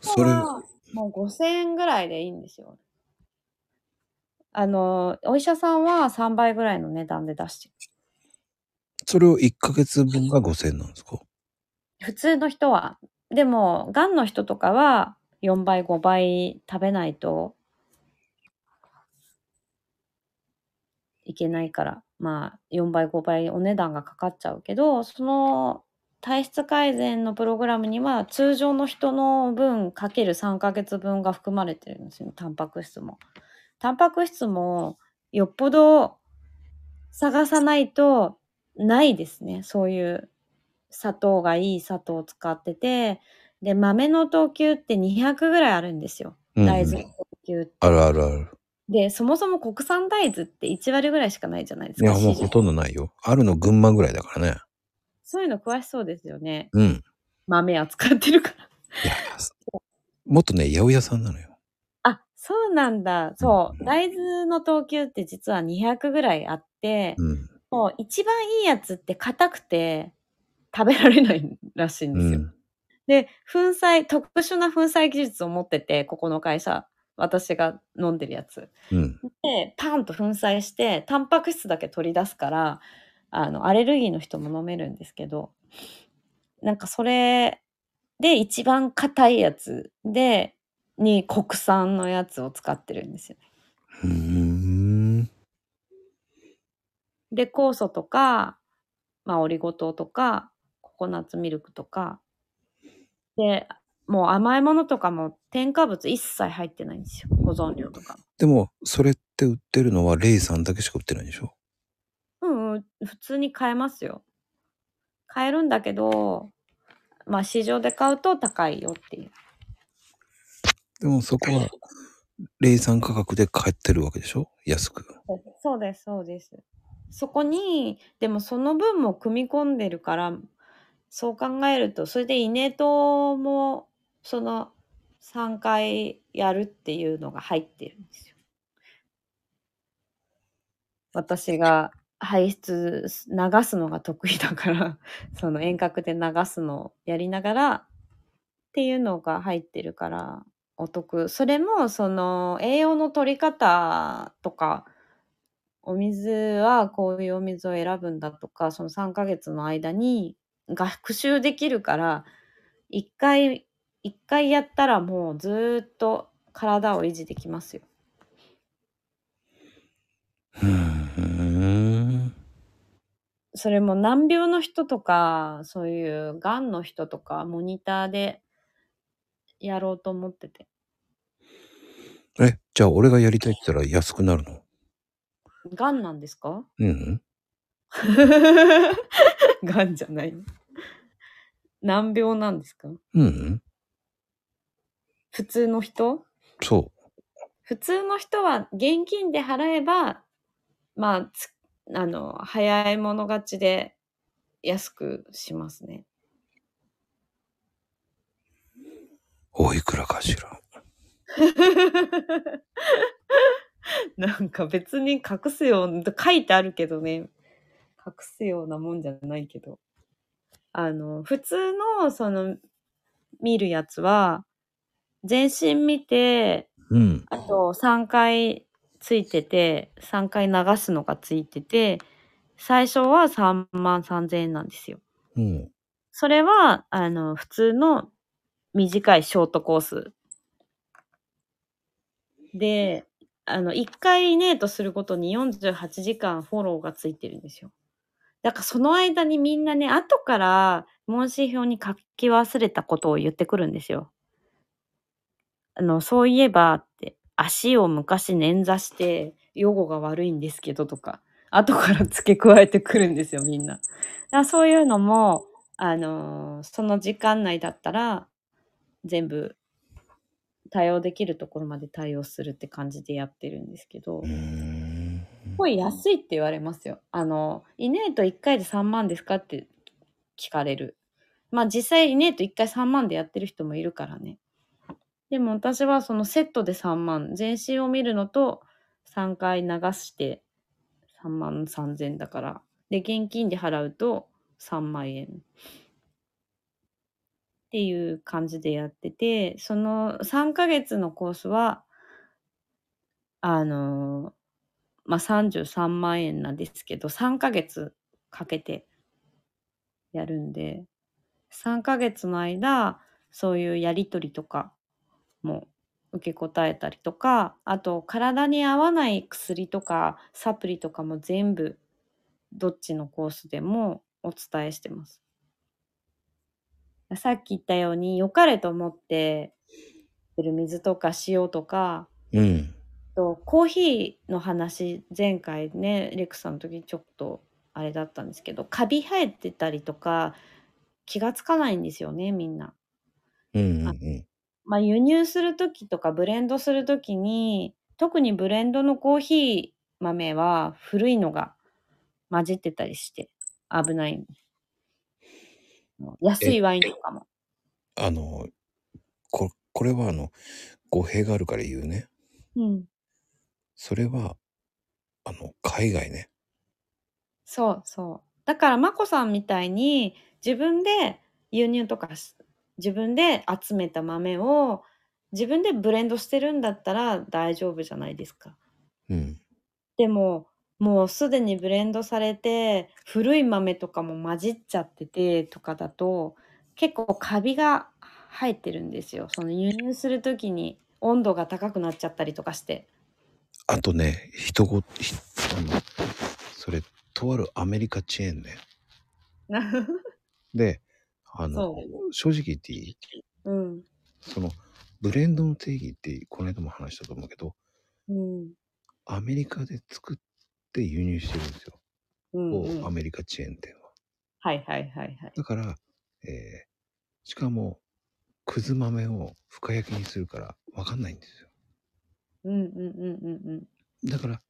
[SPEAKER 1] それ、
[SPEAKER 2] はもう5000円ぐらいでいいんですよ。あの、お医者さんは3倍ぐらいの値段で出してる。
[SPEAKER 1] それを1ヶ月分が5000円なんですか？
[SPEAKER 2] 普通の人は。でも、がんの人とかは4倍、5倍食べないといけないから、まあ、4倍、5倍お値段がかかっちゃうけど、その体質改善のプログラムには通常の人の分かける3ヶ月分が含まれてるんですよ、タンパク質も。タンパク質もよっぽど探さないとないですね。そういう砂糖がいい砂糖を使ってて、で、豆の等級って200ぐらいあるんですよ。
[SPEAKER 1] うん
[SPEAKER 2] 大豆の等級って。
[SPEAKER 1] あるあるある。
[SPEAKER 2] で、そもそも国産大豆って1割ぐらいしかないじゃないですか。
[SPEAKER 1] いや、もう
[SPEAKER 2] 市場
[SPEAKER 1] ほとんどないよ。あるの群馬ぐらいだからね。
[SPEAKER 2] そういうの詳しそうですよね。
[SPEAKER 1] うん。
[SPEAKER 2] 豆扱ってるから。
[SPEAKER 1] いや、もっとね、八百屋さんなのよ。
[SPEAKER 2] あ、そうなんだ。そうう。
[SPEAKER 1] ん
[SPEAKER 2] 大豆の等級って実は200ぐらいあって、
[SPEAKER 1] うん。
[SPEAKER 2] もう一番いいやつって硬くて食べられないらしいん
[SPEAKER 1] う
[SPEAKER 2] ですよ。
[SPEAKER 1] ん。
[SPEAKER 2] で、粉砕、特殊な粉砕技術を持ってて、ここの会社、私が飲んでるやつ。
[SPEAKER 1] うん。
[SPEAKER 2] で、パンと粉砕して、タンパク質だけ取り出すから、あの、アレルギーの人も飲めるんですけど、なんかそれで一番硬いやつで、に国産のやつを使ってるんですよね。で、酵素とか、まあ、オリゴ糖とか、ココナッツミルクとか、で、もう甘いものとかも添加物一切入ってないんですよ。保存料とか。
[SPEAKER 1] でも、それって売ってるのはレイさんだけしか売ってないんでしょ？
[SPEAKER 2] うんうん、普通に買えますよ。買えるんだけど、まあ市場で買うと高いよっていう。
[SPEAKER 1] でもそこは、レイさん価格で買ってるわけでしょ？安く。
[SPEAKER 2] そうです、そうです。そこに、でもその分も組み込んでるから、そう考えると、それでイネ糖も、その3回やるっていうのが入ってるんですよ。私が排出流すのが得意だから、その遠隔で流すのをやりながらっていうのが入ってるからお得。それもその栄養の取り方とか、お水はこういうお水を選ぶんだとか、その3ヶ月の間に学習できるから、一回、一回やったらもうずーっと体を維持できますよ。
[SPEAKER 1] うーん。
[SPEAKER 2] それも難病の人とか、そういうがんの人とか、モニターでやろうと思ってて。
[SPEAKER 1] え、じゃあ俺がやりたいって言ったら安くなるの？
[SPEAKER 2] がんなんですか？
[SPEAKER 1] うん。
[SPEAKER 2] がんじゃないの難病なんですか？
[SPEAKER 1] うん。
[SPEAKER 2] 普通の人？
[SPEAKER 1] そ
[SPEAKER 2] 普通の人は現金で払えば、まあ、つあの、早い者勝ちで安くしますね。
[SPEAKER 1] う。おいくらかしら？
[SPEAKER 2] なんか別に隠すような、書いてあるけどね、隠すようなもんじゃないけど。あの、普通の、その、見るやつは、全身見て、
[SPEAKER 1] うん。
[SPEAKER 2] あと3回ついてて、3回流すのがついてて、最初は3万3000円なんですよ。
[SPEAKER 1] うん。
[SPEAKER 2] それは、あの、普通の短いショートコース。で、あの、1回イネートすることに48時間フォローがついてるんですよ。だからその間にみんなね、後から問診票に書き忘れたことを言ってくるんですよ。あの、そういえばって、足を昔捻挫して、予後が悪いんですけどとか、後から付け加えてくるんですよ、みんな。だそういうのも、あのーその時間内だったら、全部対応できるところまで対応するって感じでやってるんですけど、すごい安いって言われますよ。あの、イネート1回で3万ですかって聞かれる。まあ実際イネート1回3万でやってる人もいるからね。でも私はそのセットで3万、全身を見るのと3回流して3万3000だから。で、現金で払うと3万円。っていう感じでやってて、その3ヶ月のコースは、あのまあ、33万円なんですけど、3ヶ月かけてやるんで、3ヶ月の間、そういうやりとりとかも受け答えたりとか、あと体に合わない薬とかサプリとかも全部どっちのコースでもお伝えしてます。さっき言ったように良かれと思ってる水とか塩とか、
[SPEAKER 1] うん。
[SPEAKER 2] とコーヒーの話前回ねレクさんの時ちょっとあれだったんですけどカビ生えてたりとか気がつかないんですよねみんな。
[SPEAKER 1] うんうんうん。
[SPEAKER 2] まあ、輸入する時とかブレンドする時に特にブレンドのコーヒー豆は古いのが混じってたりして危ない安いワインとかも。
[SPEAKER 1] あの、こ、これはあの、語弊があるから言うね。
[SPEAKER 2] うん、
[SPEAKER 1] それは、あの、海外ね。
[SPEAKER 2] そうそう。だからまこさんみたいに自分で輸入とかし自分で集めた豆を自分でブレンドしてるんだったら大丈夫じゃないですか。
[SPEAKER 1] うん。
[SPEAKER 2] でももうすでにブレンドされて古い豆とかも混じっちゃっててとかだと結構カビが生えてるんですよ。その輸入する時に温度が高くなっちゃったりとかして。
[SPEAKER 1] あとね、人ご、ひあの、それ、とあるアメリカチェーンね。で、あの
[SPEAKER 2] そ、
[SPEAKER 1] 正直言っていい？
[SPEAKER 2] うん。
[SPEAKER 1] その、ブレンドの定義って、この間も話したと思うけど、
[SPEAKER 2] うん。
[SPEAKER 1] アメリカで作って輸入してるんですよ。
[SPEAKER 2] うん、うん。
[SPEAKER 1] 某アメリカチェーン店は。
[SPEAKER 2] はいはいはいはい。
[SPEAKER 1] だから、えー、しかも、くず豆を深焼きにするから分かんないんですよ。
[SPEAKER 2] うんうんうんうんうん。
[SPEAKER 1] だから、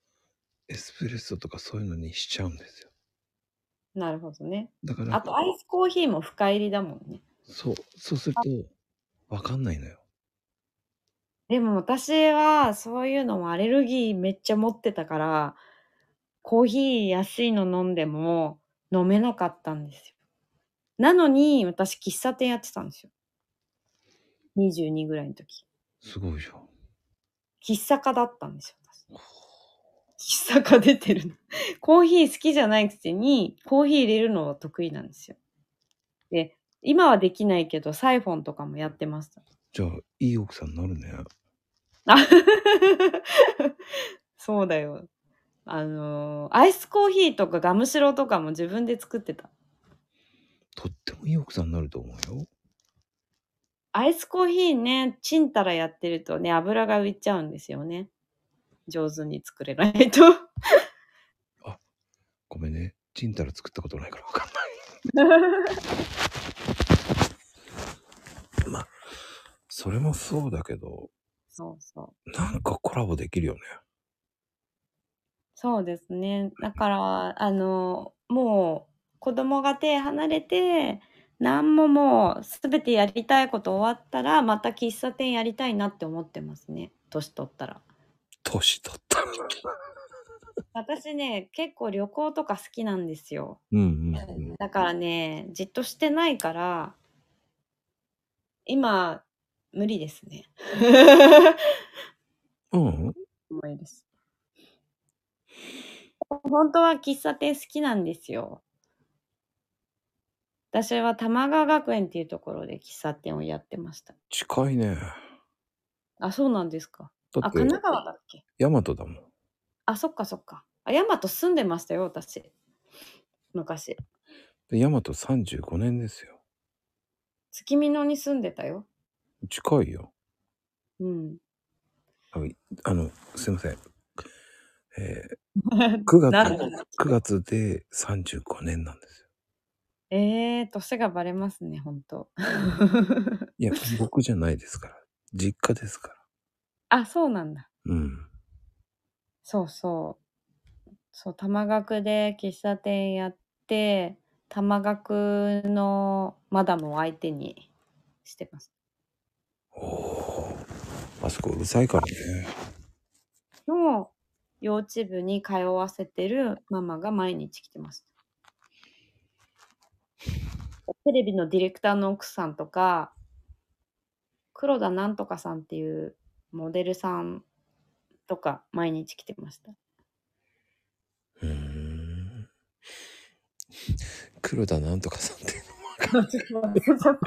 [SPEAKER 1] エスプレッソとかそういうのにしちゃうんですよ。
[SPEAKER 2] なるほどね。
[SPEAKER 1] だから、
[SPEAKER 2] あとアイスコーヒーも深入りだもんね。
[SPEAKER 1] そう、そうすると、分かんないのよ。
[SPEAKER 2] でも私はそういうのもアレルギーめっちゃ持ってたから、コーヒー安いの飲んでも飲めなかったんですよ。なのに私喫茶店やってたんですよ。22ぐらいの時。
[SPEAKER 1] すごいじゃん。
[SPEAKER 2] 喫茶家だったんですよ。私喫茶家出てるの。コーヒー好きじゃないくせに、コーヒー入れるのは得意なんですよ。で、今はできないけど、サイフォンとかもやってました。
[SPEAKER 1] じゃあ、いい奥さんになるね。
[SPEAKER 2] あ そうだよ。あのーアイスコーヒーとかガムシロとかも自分で作ってた。
[SPEAKER 1] とってもいい奥さんになると思うよ。
[SPEAKER 2] アイスコーヒーね、チンタラやってるとね、油が浮いちゃうんですよね。上手に作れないと。
[SPEAKER 1] ごめんね。チンタラ作ったことないから分かんない。まあ、それもそうだけど、
[SPEAKER 2] そうそう。
[SPEAKER 1] なんかコラボできるよね。
[SPEAKER 2] そうですね。だから、あの、もう子供が手離れて、何ももう全てやりたいこと終わったら、また喫茶店やりたいなって思ってますね。年取ったら。
[SPEAKER 1] 年取った。
[SPEAKER 2] 私ね、結構旅行とか好きなんですよ。
[SPEAKER 1] うんうんうん。
[SPEAKER 2] だからね、じっとしてないから、今、無理ですね。
[SPEAKER 1] うん。
[SPEAKER 2] 重いです。本当は喫茶店好きなんですよ。私は玉川学園っていうところで喫茶店をやってました。
[SPEAKER 1] 近いね。
[SPEAKER 2] あ、そうなんですか。あ、
[SPEAKER 1] だって
[SPEAKER 2] 神、奈川だっけ？
[SPEAKER 1] ヤマトだもん。
[SPEAKER 2] あ、そっかそっか。あ、大和住んでましたよ、私。昔。
[SPEAKER 1] で、ヤマト35年ですよ。
[SPEAKER 2] 月見野に住んでたよ。
[SPEAKER 1] 近いよ。
[SPEAKER 2] うん。
[SPEAKER 1] あの、すいません。えー、9月、
[SPEAKER 2] なんだ
[SPEAKER 1] 9月で35年なんですよ。
[SPEAKER 2] えー、年がバレますね、本当
[SPEAKER 1] いや、僕じゃないですから。実家ですから。
[SPEAKER 2] あ、そうなんだ。
[SPEAKER 1] うん。
[SPEAKER 2] そうそう。そう、玉学で喫茶店やって、玉学のマダムを相手にしてます。
[SPEAKER 1] おお。あそこうるさいからね。
[SPEAKER 2] の幼稚部に通わせてるママが毎日来てます。テレビのディレクターの奥さんとか、黒田なんとかさんっていうモデルさんとか毎日来てました。うん。
[SPEAKER 1] 黒田なんとかさんっていうのも分かん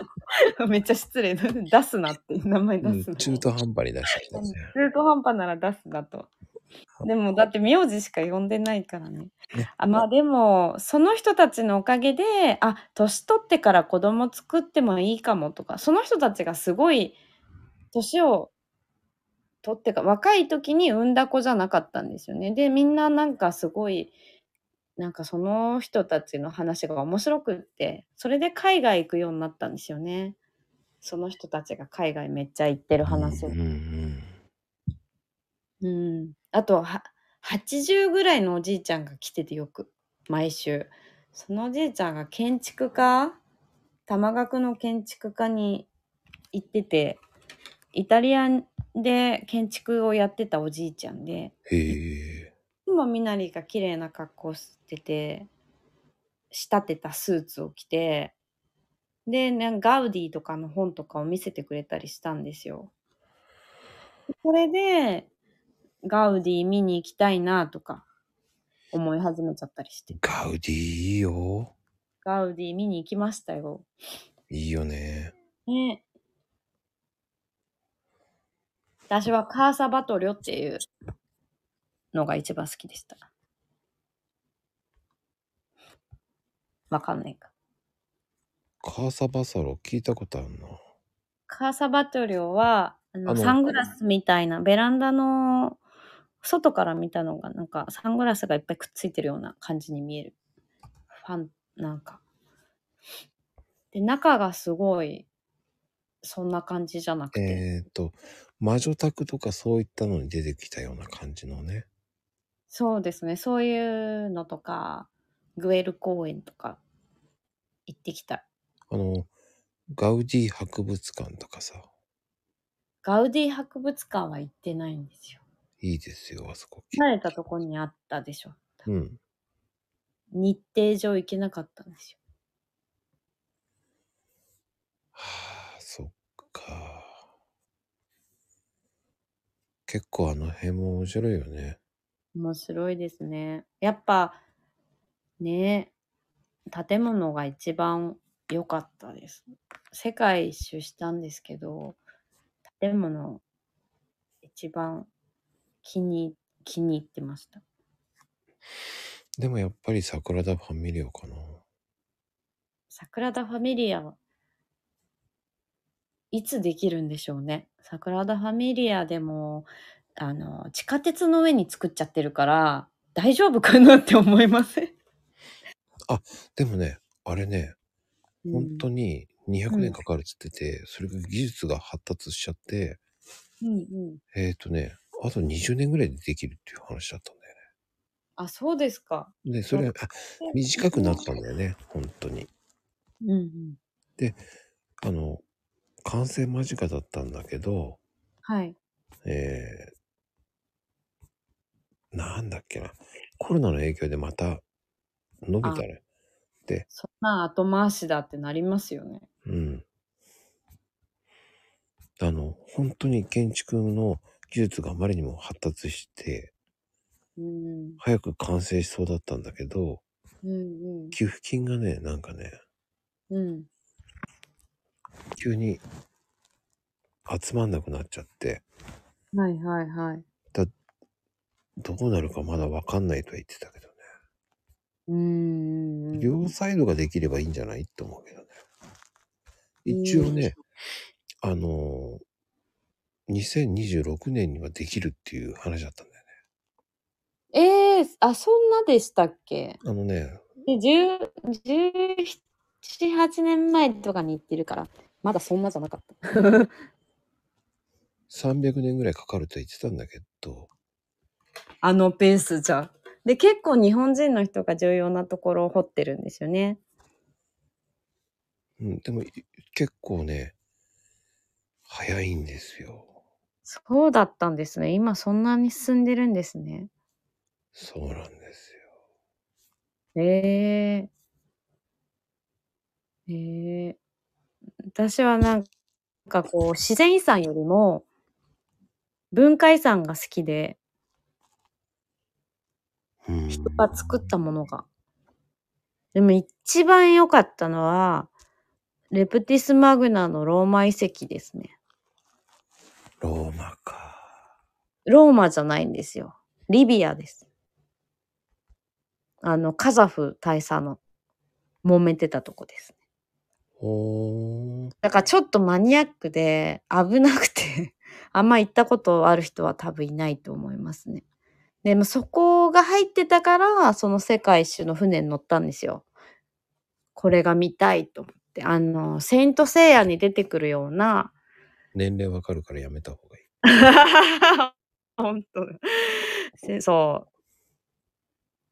[SPEAKER 1] ない。
[SPEAKER 2] めっちゃ失礼。出すなって
[SPEAKER 1] いう名前
[SPEAKER 2] 出すな、
[SPEAKER 1] うん、中途半端に出してきた、ね、
[SPEAKER 2] 中途半端なら出すなと。でも、だって名字しか呼んでないからね。
[SPEAKER 1] ね
[SPEAKER 2] あまあでも、その人たちのおかげで、あ、年取ってから子供作ってもいいかもとか、その人たちがすごい、年を取ってか、若い時に産んだ子じゃなかったんですよね。で、みんななんかすごい、なんかその人たちの話が面白くって、それで海外行くようになったんですよね。その人たちが海外めっちゃ行ってる話を
[SPEAKER 1] うんうん
[SPEAKER 2] うん。あと、は、80ぐらいのおじいちゃんが来ててよく、毎週。そのおじいちゃんが建築家玉学の建築家に行ってて、イタリアで建築をやってたおじいちゃんで、
[SPEAKER 1] へえ。
[SPEAKER 2] いつもみなりが綺麗な格好してて、仕立てたスーツを着て、で、ね、ガウディとかの本とかを見せてくれたりしたんですよ。それで、ガウディ見に行きたいなとか思い始めちゃったりして。
[SPEAKER 1] ガウディいいよ。
[SPEAKER 2] ガウディ見に行きましたよ。
[SPEAKER 1] いいよね。
[SPEAKER 2] ね。私はカーサバトリョっていうのが一番好きでした。わかんないか。
[SPEAKER 1] カーサバサロ聞いたことあるな。
[SPEAKER 2] カーサバトリョは、あの
[SPEAKER 1] あの
[SPEAKER 2] サングラスみたいな、ベランダの外から見たのが、なんかサングラスがいっぱいくっついてるような感じに見える。ファン、なんか。で、中がすごい、そんな感じじゃなくて。
[SPEAKER 1] えっ、と、魔女宅とかそういったのに出てきたような感じのね。
[SPEAKER 2] そうですね。そういうのとか、グエル公園とか行ってきた。
[SPEAKER 1] あの、ガウディ博物館とかさ、
[SPEAKER 2] ガウディ博物館は行ってないんですよ。
[SPEAKER 1] いいですよ、あそこ。
[SPEAKER 2] 離れたとこにあったでしょ。
[SPEAKER 1] うん。
[SPEAKER 2] 日程上行けなかったんですよ。
[SPEAKER 1] はあ、そっか。結構あの辺も面白いよね。
[SPEAKER 2] 面白いですね。やっぱ、ね、建物が一番良かったです。世界一周したんですけど、建物一番気に、気に入ってました。
[SPEAKER 1] でもやっぱり桜田ファミリアかな。
[SPEAKER 2] サグラダ・ファミリアはいつできるんでしょうね。サグラダ・ファミリアでも、あの、地下鉄の上に作っちゃってるから、大丈夫かなって思いません？
[SPEAKER 1] でもね、あれね、本当
[SPEAKER 2] に。
[SPEAKER 1] に200
[SPEAKER 2] うん
[SPEAKER 1] 年かかるっつってて、それが技術が発達しちゃって、
[SPEAKER 2] うんうん。
[SPEAKER 1] えっ、とね、あと20年ぐらいでできるっていう話だったんだよ
[SPEAKER 2] あ、そうですか。
[SPEAKER 1] ね。で、それ、あ、短くなったんだよね、本当に。
[SPEAKER 2] うんうん。
[SPEAKER 1] あの、完成間近だったんだけど、
[SPEAKER 2] はい。
[SPEAKER 1] えー、なんだっけな。コロナの影響でまた伸びたね。
[SPEAKER 2] そんな後回しだってなりますよね。
[SPEAKER 1] うん。あの、本当に建築の技術があまりにも発達して、
[SPEAKER 2] うん。
[SPEAKER 1] 早く完成しそうだったんだけど、
[SPEAKER 2] うん
[SPEAKER 1] 給付金がね、なんかね、
[SPEAKER 2] うん。うん。
[SPEAKER 1] 急に集まんなくなっちゃって、
[SPEAKER 2] はいはいはい。
[SPEAKER 1] どうなるかまだわかんないとは言ってたけどね。
[SPEAKER 2] うん。
[SPEAKER 1] 両サイドができればいいんじゃない？って思うけどね。一応ね、あのー、2026年にはできるっていう話だったんだよね。
[SPEAKER 2] ええー、あ、そんなでしたっけ？
[SPEAKER 1] あのね、
[SPEAKER 2] で、10、17、8年前とかに行ってるから、まだそんなじゃなかった。
[SPEAKER 1] 300年ぐらいかかると言ってたんだけど、
[SPEAKER 2] あのペースじゃ。で、結構日本人の人が重要なところを掘ってるんですよね。
[SPEAKER 1] うん、でもい結構ね、早いんですよ。
[SPEAKER 2] そうだったんですね。今そんなに進んでるんですね。
[SPEAKER 1] そうなんですよ。
[SPEAKER 2] ええええ私はなんかこう、自然遺産よりも、文化遺産が好きで、
[SPEAKER 1] うん、
[SPEAKER 2] 人が作ったものが。でも一番良かったのは、レプティスマグナのローマ遺跡ですね。
[SPEAKER 1] ローマか。
[SPEAKER 2] ローマじゃないんですよ。リビアです。あの、カザフ大佐の揉めてたとこです。
[SPEAKER 1] ほー。
[SPEAKER 2] だからちょっとマニアックで危なくて、あんま行ったことある人は多分いないと思いますね。でもそこが入ってたから、その世界一周の船に乗ったんですよ。これが見たいと思って。あの、セイントセイヤに出てくるような、
[SPEAKER 1] 年齢わかるからやめた方がいい。
[SPEAKER 2] 本当だせそ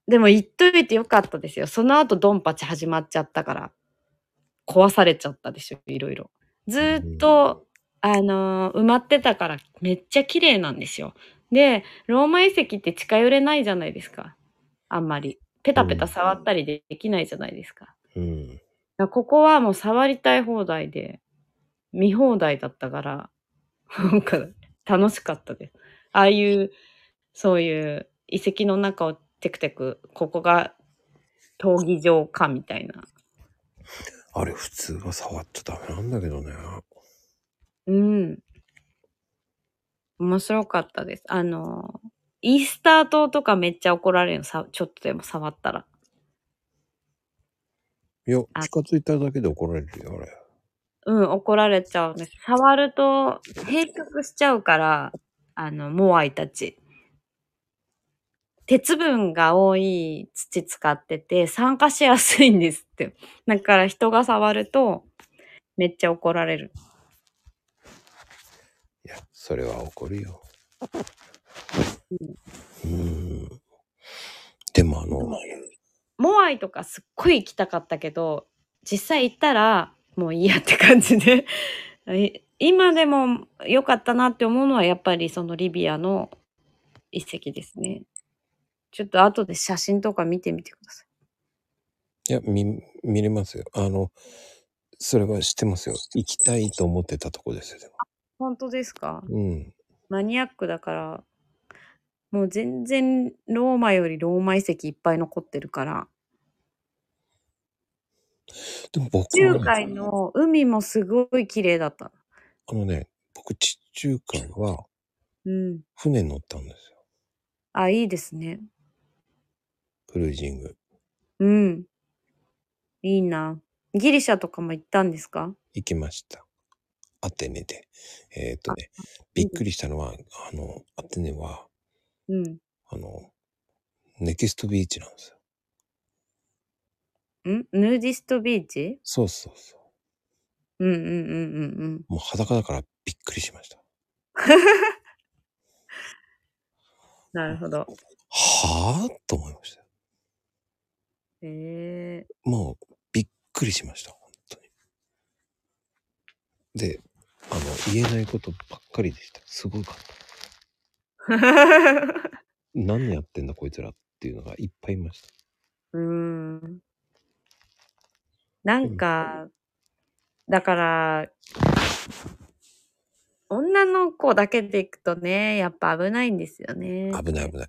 [SPEAKER 2] う。でも言っといてよかったですよ。その後ドンパチ始まっちゃったから。壊されちゃったでしょ、いろいろ。ずーっと、あのー埋まってたからめっちゃ綺麗なんですよ。で、ローマ遺跡って近寄れないじゃないですか。あんまり。ペタペタ触ったりできないじゃないですか。
[SPEAKER 1] うん。
[SPEAKER 2] ここはもう触りたい放題で、見放題だったから、なんか楽しかったです。ああいう、そういう遺跡の中をテクテク、ここが闘技場かみたいな。
[SPEAKER 1] あれ普通は触っちゃダメなんだけどね。
[SPEAKER 2] うん。面白かったです。あの、イースター島とかめっちゃ怒られるの、さちょっとでも触ったら。
[SPEAKER 1] いや、
[SPEAKER 2] あ
[SPEAKER 1] 近づいただけで怒られるよ、あれ。
[SPEAKER 2] うん、怒られちゃうんです。触ると、閉局しちゃうから、あの、モアイたち。鉄分が多い土使ってて、酸化しやすいんですって。だから人が触ると、めっちゃ怒られる。
[SPEAKER 1] いや、それは怒るよ。うん。でもあの、
[SPEAKER 2] モアイとかすっごい行きたかったけど、実際行ったら、もういいやって感じで。い 今でも良かったなって思うのはやっぱりそのリビアの遺跡ですね。ちょっと後で写真とか見てみてください。
[SPEAKER 1] いや、見、見れますよ。あの、それは知ってますよ。行きたいと思ってたとこですよ、でも。
[SPEAKER 2] 本当ですか？
[SPEAKER 1] うん。
[SPEAKER 2] マニアックだから、もう全然ローマよりローマ遺跡いっぱい残ってるから、
[SPEAKER 1] でも僕
[SPEAKER 2] 地中
[SPEAKER 1] はね、
[SPEAKER 2] 海の海もすごい綺麗だった。
[SPEAKER 1] あのね、僕地中海は
[SPEAKER 2] うん。
[SPEAKER 1] 船に乗ったんですよ。
[SPEAKER 2] あ、いいですね。
[SPEAKER 1] クルージング。
[SPEAKER 2] うん。いいな。ギリシャとかも行ったんですか？
[SPEAKER 1] 行きました。アテネで。えっ、とね、びっくりしたのは、あの、アテネは、
[SPEAKER 2] うん。
[SPEAKER 1] あの、ネキストビーチなんですよ。
[SPEAKER 2] ん？ヌーディストビーチ？
[SPEAKER 1] そうそうそう。
[SPEAKER 2] うんうんうんうんうん。
[SPEAKER 1] もう裸だからびっくりしました。
[SPEAKER 2] なるほど。
[SPEAKER 1] はぁと思いましたよ。
[SPEAKER 2] へえ
[SPEAKER 1] もうびっくりしました。本当に。で、あの、言えないことばっかりでした。すごかった。何やってんだこいつらっていうのがいっぱいいました。
[SPEAKER 2] うーん。なんか、だから、女の子だけで行くとね、やっぱ危ないんですよね。
[SPEAKER 1] 危ない危ない。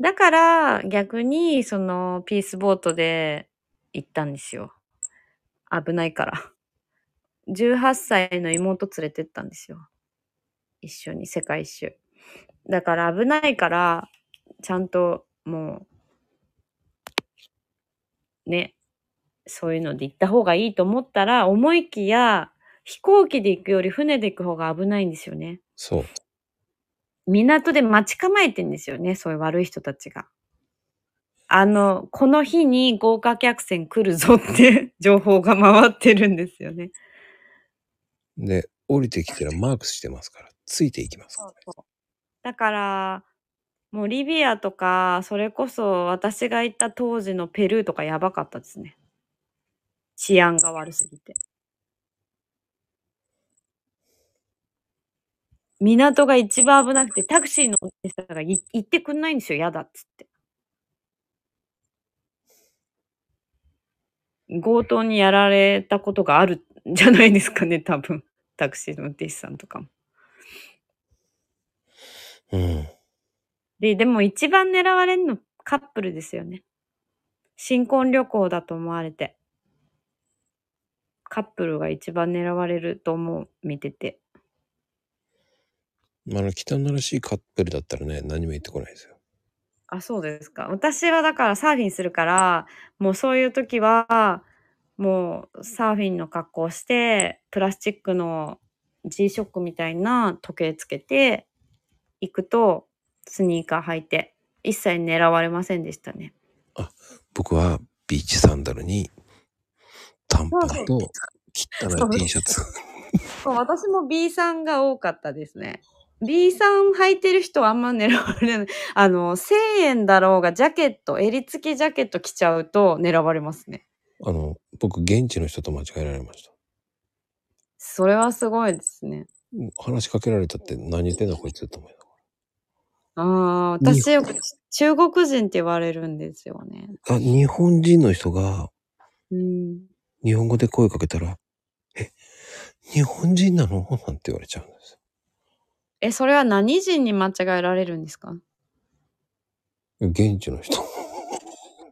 [SPEAKER 2] だから逆にそのピースボートで行ったんですよ。危ないから。18歳の妹連れてったんですよ。一緒に世界一周。だから危ないから、ちゃんともう、ね、そういうので行った方がいいと思ったら、思いきや飛行機で行くより船で行く方が危ないんですよね。
[SPEAKER 1] そう。
[SPEAKER 2] 港で待ち構えてんですよね、そういう悪い人たちが。あの、この日に豪華客船来るぞって 情報が回ってるんですよね。
[SPEAKER 1] で、降りてきたらマークしてますから、ついていきますからね。
[SPEAKER 2] だから、もうリビアとか、それこそ私が行った当時のペルーとかやばかったですね。治安が悪すぎて。港が一番危なくて、タクシーの運転手さんがい行ってくんないんですよ、嫌だっつって。強盗にやられたことがあるんじゃないですかね、多分。タクシーの運転手さんとかも。
[SPEAKER 1] うん。
[SPEAKER 2] で、でも一番狙われるのカップルですよね。新婚旅行だと思われて。カップルが一番狙われると思う、見てて。
[SPEAKER 1] あの、汚らしいカップルだったらね、何も言ってこないですよ。
[SPEAKER 2] あ、そうですか。私はだからサーフィンするから、もうそういう時は、もうサーフィンの格好をして、プラスチックの G ショックみたいな時計つけて、行くと、スニーカー履いて、一切狙われませんでしたね。
[SPEAKER 1] 僕はビーチサンダルに短パンと汚い T シャツ。
[SPEAKER 2] 私も B さんが多かったですね。B さん履いてる人はあんま狙われない。あの、1000円だろうが、ジャケット、襟付きジャケット着ちゃうと狙われますね。
[SPEAKER 1] あの、僕、現地の人と間違えられました。
[SPEAKER 2] それはすごいですね。
[SPEAKER 1] うん話しかけられたって何言ってんだこいつと思いなが
[SPEAKER 2] ああ、私よく中国人って言われるんですよね。
[SPEAKER 1] ら。あ、日本人の人が
[SPEAKER 2] うん。
[SPEAKER 1] 日本語で声かけたら、え、日本人なの？なんて言われちゃうんですよ。
[SPEAKER 2] え、それは何人に間違えられるんですか？
[SPEAKER 1] 現地の人。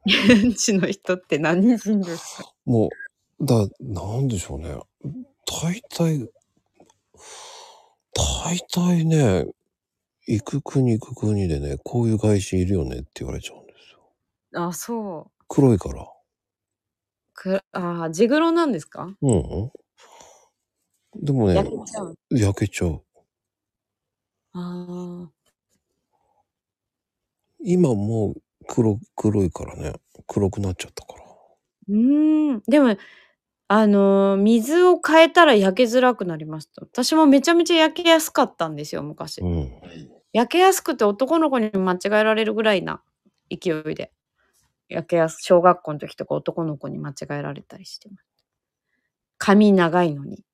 [SPEAKER 2] 現地の人って何人ですか？
[SPEAKER 1] もう、だ、なんでしょうね。大体、大体ね、行く国行く国でね、こういう外人いるよねって言われちゃうんですよ。
[SPEAKER 2] あ、そう。
[SPEAKER 1] 黒いから。
[SPEAKER 2] くああ、ジグロなんですか？
[SPEAKER 1] うん、うん。でもね
[SPEAKER 2] 焼、けちゃう。
[SPEAKER 1] 焼けちゃう。
[SPEAKER 2] ああ。
[SPEAKER 1] 今もう黒、黒いからね、黒くなっちゃったから。
[SPEAKER 2] うーん。でも、あのー水を変えたら焼けづらくなりました。私もめちゃめちゃ焼けやすかったんですよ、昔。
[SPEAKER 1] うん。
[SPEAKER 2] 焼けやすくて男の子に間違えられるぐらいな勢いで。焼けやす、小学校の時とか男の子に間違えられたりしてます。髪長いのに。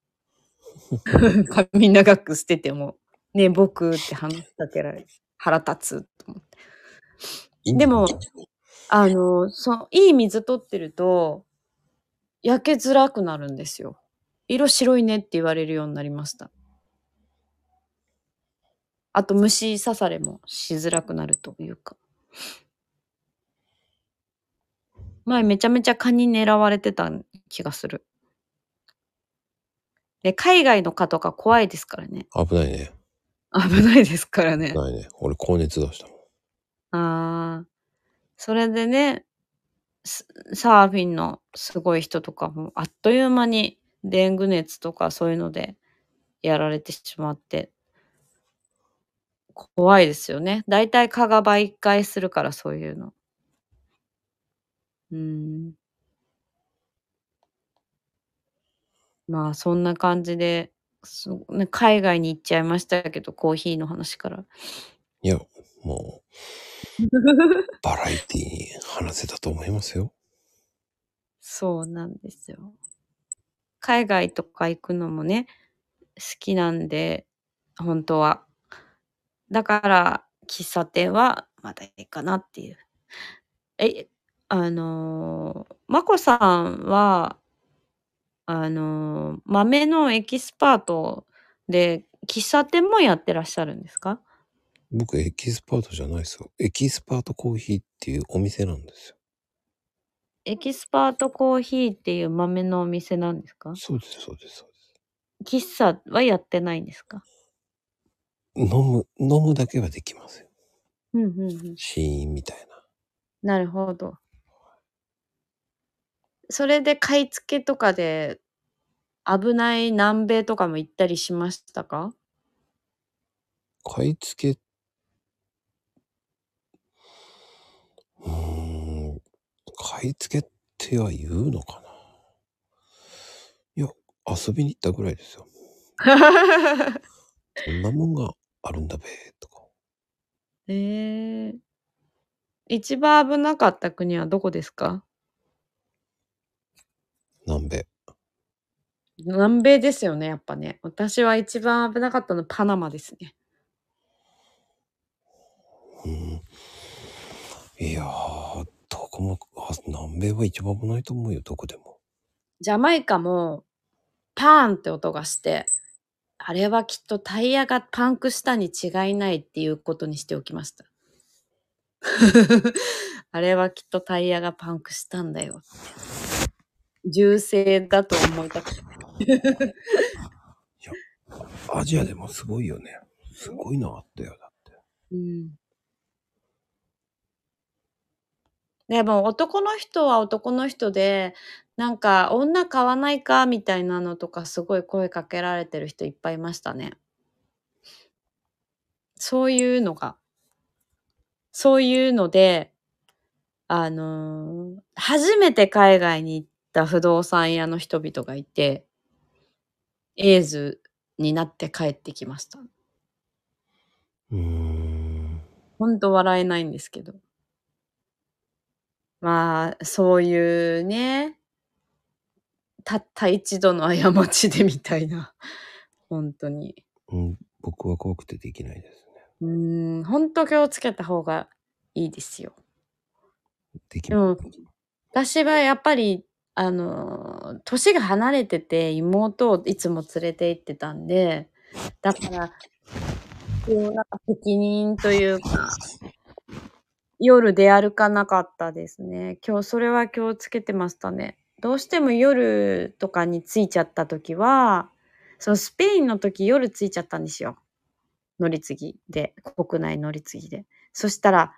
[SPEAKER 2] 髪長く捨てても、ねえ、僕って話しかけられる。腹立つと思って。でも、あの、そう、いい水取ってると、焼けづらくなるんですよ。色白いねって言われるようになりました。あと虫刺されもしづらくなるというか。前めちゃめちゃ蚊に狙われてた気がする。で、海外の蚊とか怖いですからね。
[SPEAKER 1] 危ないね。
[SPEAKER 2] 危ないですからね
[SPEAKER 1] 危。ないね。俺高熱出したもん。
[SPEAKER 2] ああ、それでね、スサーフィンのすごい人とかもあっという間にデング熱とかそういうのでやられてしまって、怖いですよね。だいたい蚊が媒介するからそういうの。うーん。まあそんな感じで、すね、海外に行っちゃいましたけど、コーヒーの話から。
[SPEAKER 1] いや、もう、バラエティに話せたと思いますよ。
[SPEAKER 2] そうなんですよ。海外とか行くのもね、好きなんで、本当は。だから、喫茶店はまだいいかなっていう。え、あのー、まこさんは、あのー、豆のエキスパートで、喫茶店もやってらっしゃるんですか？
[SPEAKER 1] 僕、エキスパートじゃないですよ。エキスパートコーヒーっていうお店なんですよ。
[SPEAKER 2] エキスパートコーヒーっていう豆のお店なんですか？
[SPEAKER 1] そうです、そうです、そう
[SPEAKER 2] 喫茶はやってないんですか？
[SPEAKER 1] です。飲む、飲むだけはできますよ。
[SPEAKER 2] うんうんうん。
[SPEAKER 1] シーンみたい
[SPEAKER 2] なるほど。それで買い付けとかで危ない南米とかも行ったりしましたか？
[SPEAKER 1] な。買い付け、うーん、買い付けっては言うのかな？いや、遊びに行ったぐらいですよ。そんなもんがあるんだべ、とか。
[SPEAKER 2] ええ一番危なかった国はどこですか？
[SPEAKER 1] 南米。
[SPEAKER 2] 南米ですよね、やっぱね。私は一番危なかったのパナマですね。
[SPEAKER 1] うん。いやー、どこも、あ南米は一番危ないと思うよ、どこでも。
[SPEAKER 2] ジャマイカもパーンって音がして、あれはきっとタイヤがパンクしたに違いないっていうことにしておきました。あれはきっとタイヤがパンクしたんだよ。銃声だと思いたくて。
[SPEAKER 1] アジアでもすごいよね。すごいのあったよ、だって。
[SPEAKER 2] うん。でも男の人は男の人で、なんか女買わないかみたいなのとかすごい声かけられてる人いっぱいいましたね。そういうのが、そういうので、あのー初めて海外に行った不動産屋の人々がいて、エイズになって帰ってきました。
[SPEAKER 1] うーん。
[SPEAKER 2] ほんと笑えないんですけど。まあ、そういうね、たった一度の過ちでみたいな。本当に。
[SPEAKER 1] うん、僕は怖くてできないですね。
[SPEAKER 2] うーん、本当気をつけた方がいいですよ。
[SPEAKER 1] でき
[SPEAKER 2] でも、私はやっぱり、あの、年が離れてて妹をいつも連れて行ってたんで、だから、こうなんか責任というか、夜出歩かなかったですね。今日、それは気をつけてましたね。どうしても夜とかに着いちゃった時は、そのスペインの時夜着いちゃったんですよ。乗り継ぎで、国内乗り継ぎで。そしたら、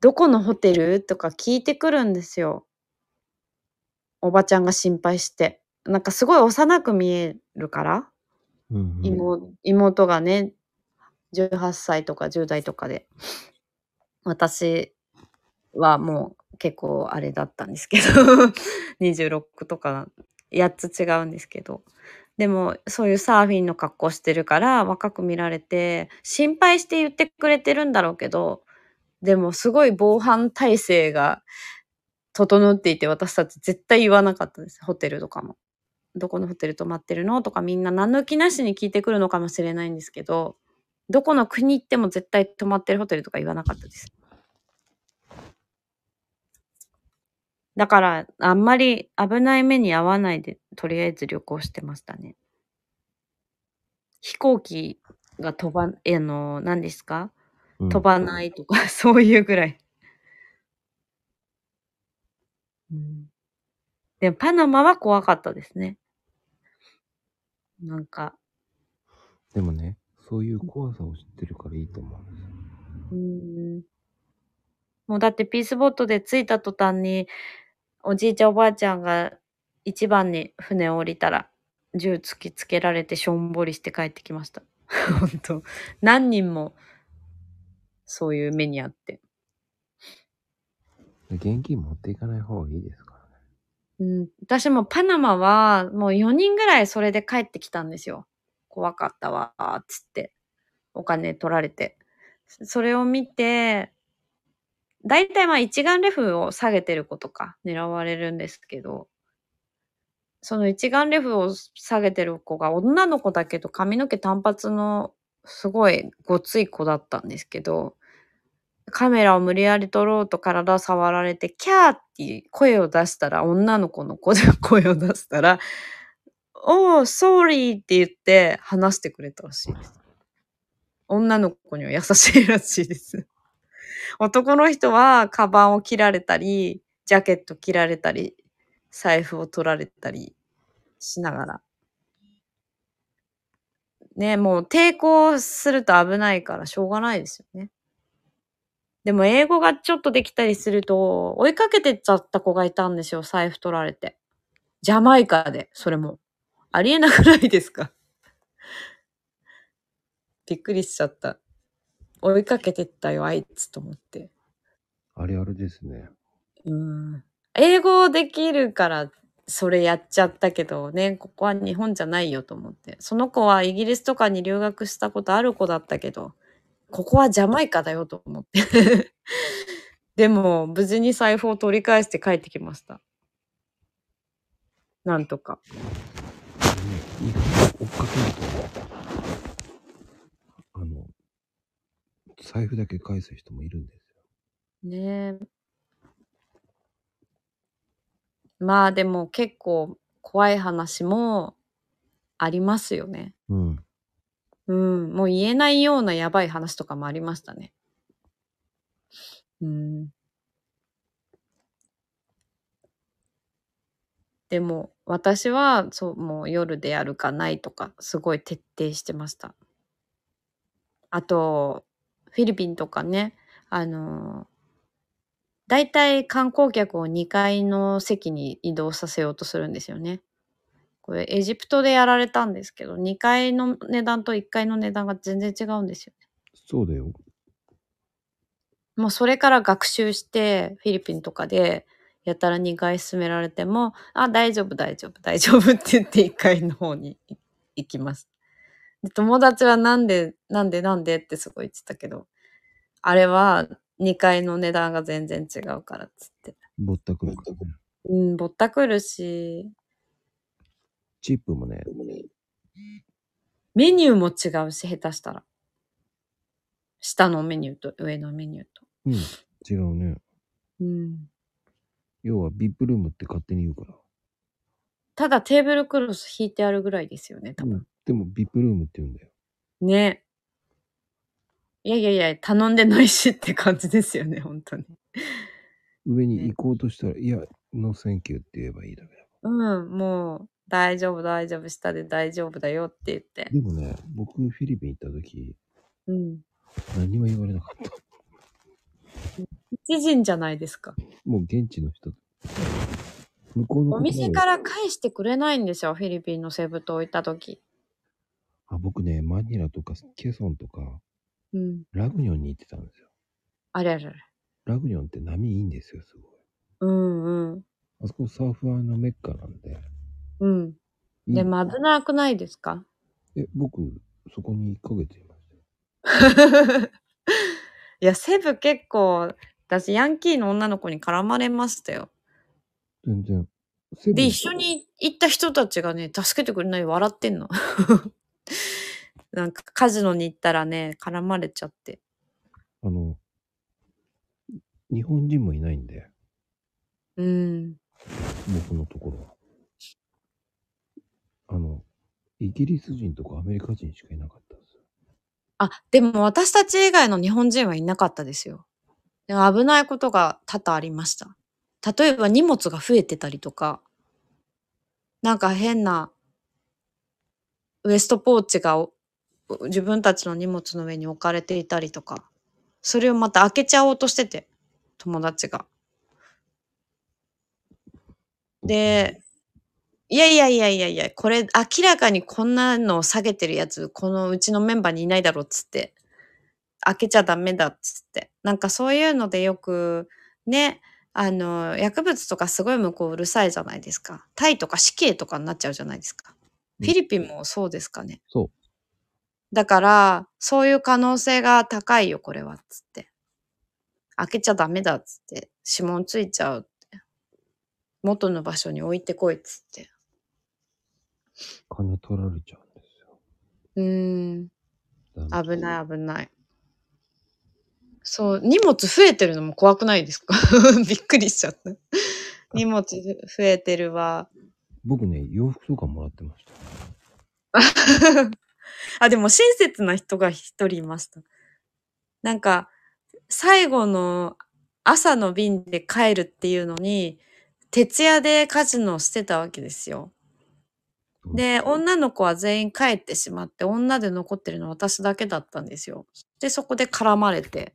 [SPEAKER 2] どこのホテルとか聞いてくるんですよ。おばちゃんが心配して。なんかすごい幼く見えるから、
[SPEAKER 1] うんうん、
[SPEAKER 2] 妹妹がね、18歳とか10代とかで。私はもう結構あれだったんですけど、26とか8つ違うんですけど。でもそういうサーフィンの格好してるから若く見られて、心配して言ってくれてるんだろうけど、でもすごい防犯体制が整っていて私たち絶対言わなかったです。ホテルとかも。どこのホテル泊まってるの？とかみんな何の気なしに聞いてくるのかもしれないんですけど、どこの国行っても絶対泊まってるホテルとか言わなかったです。だから、あんまり危ない目に遭わないで、とりあえず旅行してましたね。飛行機が飛ば、えあの、何ですか？
[SPEAKER 1] うん
[SPEAKER 2] 飛ばないとか、そういうぐらい。うん、でも、パナマは怖かったですね。なんか、
[SPEAKER 1] でもね、そういう怖さを知ってるからいいと思うんですよ。
[SPEAKER 2] うーん。もうだってピースボットで着いた途端に、おじいちゃんおばあちゃんが一番に船を降りたら、銃突きつけられてしょんぼりして帰ってきました。本当何人も、そういう目にあって。
[SPEAKER 1] 現金持っていかない方がいいですからね。
[SPEAKER 2] うん、私もパナマはもう4人ぐらいそれで帰ってきたんですよ。怖かったわ、つって。お金取られて。それを見て、大体まあ一眼レフを下げてる子とか狙われるんですけど、その一眼レフを下げてる子が女の子だけど髪の毛単発のすごいごつい子だったんですけど、カメラを無理やり撮ろうと体を触られて、キャーっていう声を出したら、女の子の声を出したら、おー、ソーリーって言って話してくれたらしいです。女の子には優しいらしいです。男の人はカバンを切られたり、ジャケット切られたり、財布を取られたりしながら。ね、もう抵抗すると危ないからしょうがないですよね。でも英語がちょっとできたりすると、追いかけてっちゃった子がいたんですよ、財布取られて。ジャマイカで、それも。ありえなくないですか？びっくりしちゃった。追いかけてったよ、あいつと思って。
[SPEAKER 1] あれあれですね。
[SPEAKER 2] うん。英語できるから、それやっちゃったけどね、ここは日本じゃないよと思って。その子はイギリスとかに留学したことある子だったけど、ここはジャマイカだよと思って。でも、無事に財布を取り返して帰ってきました。なんとか。
[SPEAKER 1] 追っかけると、あの、財布だけ返す人もいるんですよ。
[SPEAKER 2] ねえ。まあでも結構怖い話もありますよね。
[SPEAKER 1] うん。
[SPEAKER 2] うん、もう言えないようなやばい話とかもありましたね。うん。でも、私は、そう、もう夜でやるかないとか、すごい徹底してました。あと、フィリピンとかね、あの、大体観光客を2階の席に移動させようとするんですよね。これエジプトでやられたんですけど2階の値段と1階の値段が全然違うんですよね。
[SPEAKER 1] そうだよ。
[SPEAKER 2] もうそれから学習してフィリピンとかでやたら2階進められても、あ、大丈夫、大丈夫、大丈夫って言って1階の方に行きます。で友達はなんで、なんで、なんでってすごい言ってたけど、あれは2階の値段が全然違うからっつって。
[SPEAKER 1] ぼったくる。
[SPEAKER 2] うん、ぼったくるし、
[SPEAKER 1] チップもね、
[SPEAKER 2] メニューも違うし、下手したら。下のメニューと上のメニューと。
[SPEAKER 1] うん、違うね。
[SPEAKER 2] うん。
[SPEAKER 1] 要は VIP ルームって勝手に言うから。
[SPEAKER 2] ただテーブルクロス引いてあるぐらいですよね、多分。
[SPEAKER 1] うん、でも VIP ルームって言うんだよ。
[SPEAKER 2] ね。いやいやいや、頼んでないしって感じですよね、本当に。
[SPEAKER 1] 上に行こうとしたら、いや、 No thank you って言えばいいだけだ。
[SPEAKER 2] うん、もう、大丈夫、大丈夫、下で大丈夫だよって言って。
[SPEAKER 1] でもね、僕フィリピン行った時、
[SPEAKER 2] うん。
[SPEAKER 1] 何も言われなかった。
[SPEAKER 2] 一人じゃないですか。
[SPEAKER 1] もう現地の人。向こうの
[SPEAKER 2] お店から返してくれないんですよ、フィリピンのセブ島行った時。
[SPEAKER 1] あ、僕ね、マニラとかケソンとか、
[SPEAKER 2] うん。
[SPEAKER 1] ラグニョンに行ってたんですよ。
[SPEAKER 2] あれあれあれ。
[SPEAKER 1] ラグニョンって波いいんですよ、すごい。
[SPEAKER 2] うんうん。
[SPEAKER 1] あそこサーファーのメッカなんで。
[SPEAKER 2] うん。でも危なくないですか？
[SPEAKER 1] え、僕、そこに1ヶ月いましたよ。
[SPEAKER 2] いや、セブ結構、私ヤンキーの女の子に絡まれましたよ。
[SPEAKER 1] 全然。
[SPEAKER 2] で、一緒に行った人たちがね、助けてくれないで笑ってんの。なんかカジノに行ったらね、絡まれちゃって。
[SPEAKER 1] あの、日本人もいないんで、
[SPEAKER 2] うん。
[SPEAKER 1] 僕のところは。あの、イギリス人とかアメリカ人しかいなかったですよ。
[SPEAKER 2] あ、でも私たち以外の日本人はいなかったですよ。でも危ないことが多々ありました。例えば荷物が増えてたりとか、なんか変なウエストポーチが自分たちの荷物の上に置かれていたりとか、それをまた開けちゃおうとしてて、友達が。で、いやいやいやいやいや、これ明らかにこんなのを下げてるやつ、このうちのメンバーにいないだろうっつって、開けちゃダメだっつって。なんかそういうのでよく、ね、あの、薬物とかすごい向こううるさいじゃないですか。タイとか死刑とかになっちゃうじゃないですか。フィリピンもそうですかね。
[SPEAKER 1] そう。
[SPEAKER 2] だから、そういう可能性が高いよ、これは、つって。開けちゃダメだ、つって。指紋ついちゃうって。元の場所に置いてこい、つって。
[SPEAKER 1] 金取られちゃうんですよ。
[SPEAKER 2] うーん。危ない、危ない。そう、荷物増えてるのも怖くないですか？びっくりしちゃった。荷物増えてるわ。
[SPEAKER 1] 僕ね、洋服とかもらってました。
[SPEAKER 2] あ、でも親切な人が一人いました。なんか、最後の朝の便で帰るっていうのに、徹夜でカジノをしてたわけですよ。で、女の子は全員帰ってしまって、女で残ってるのは私だけだったんですよ。で、そこで絡まれて。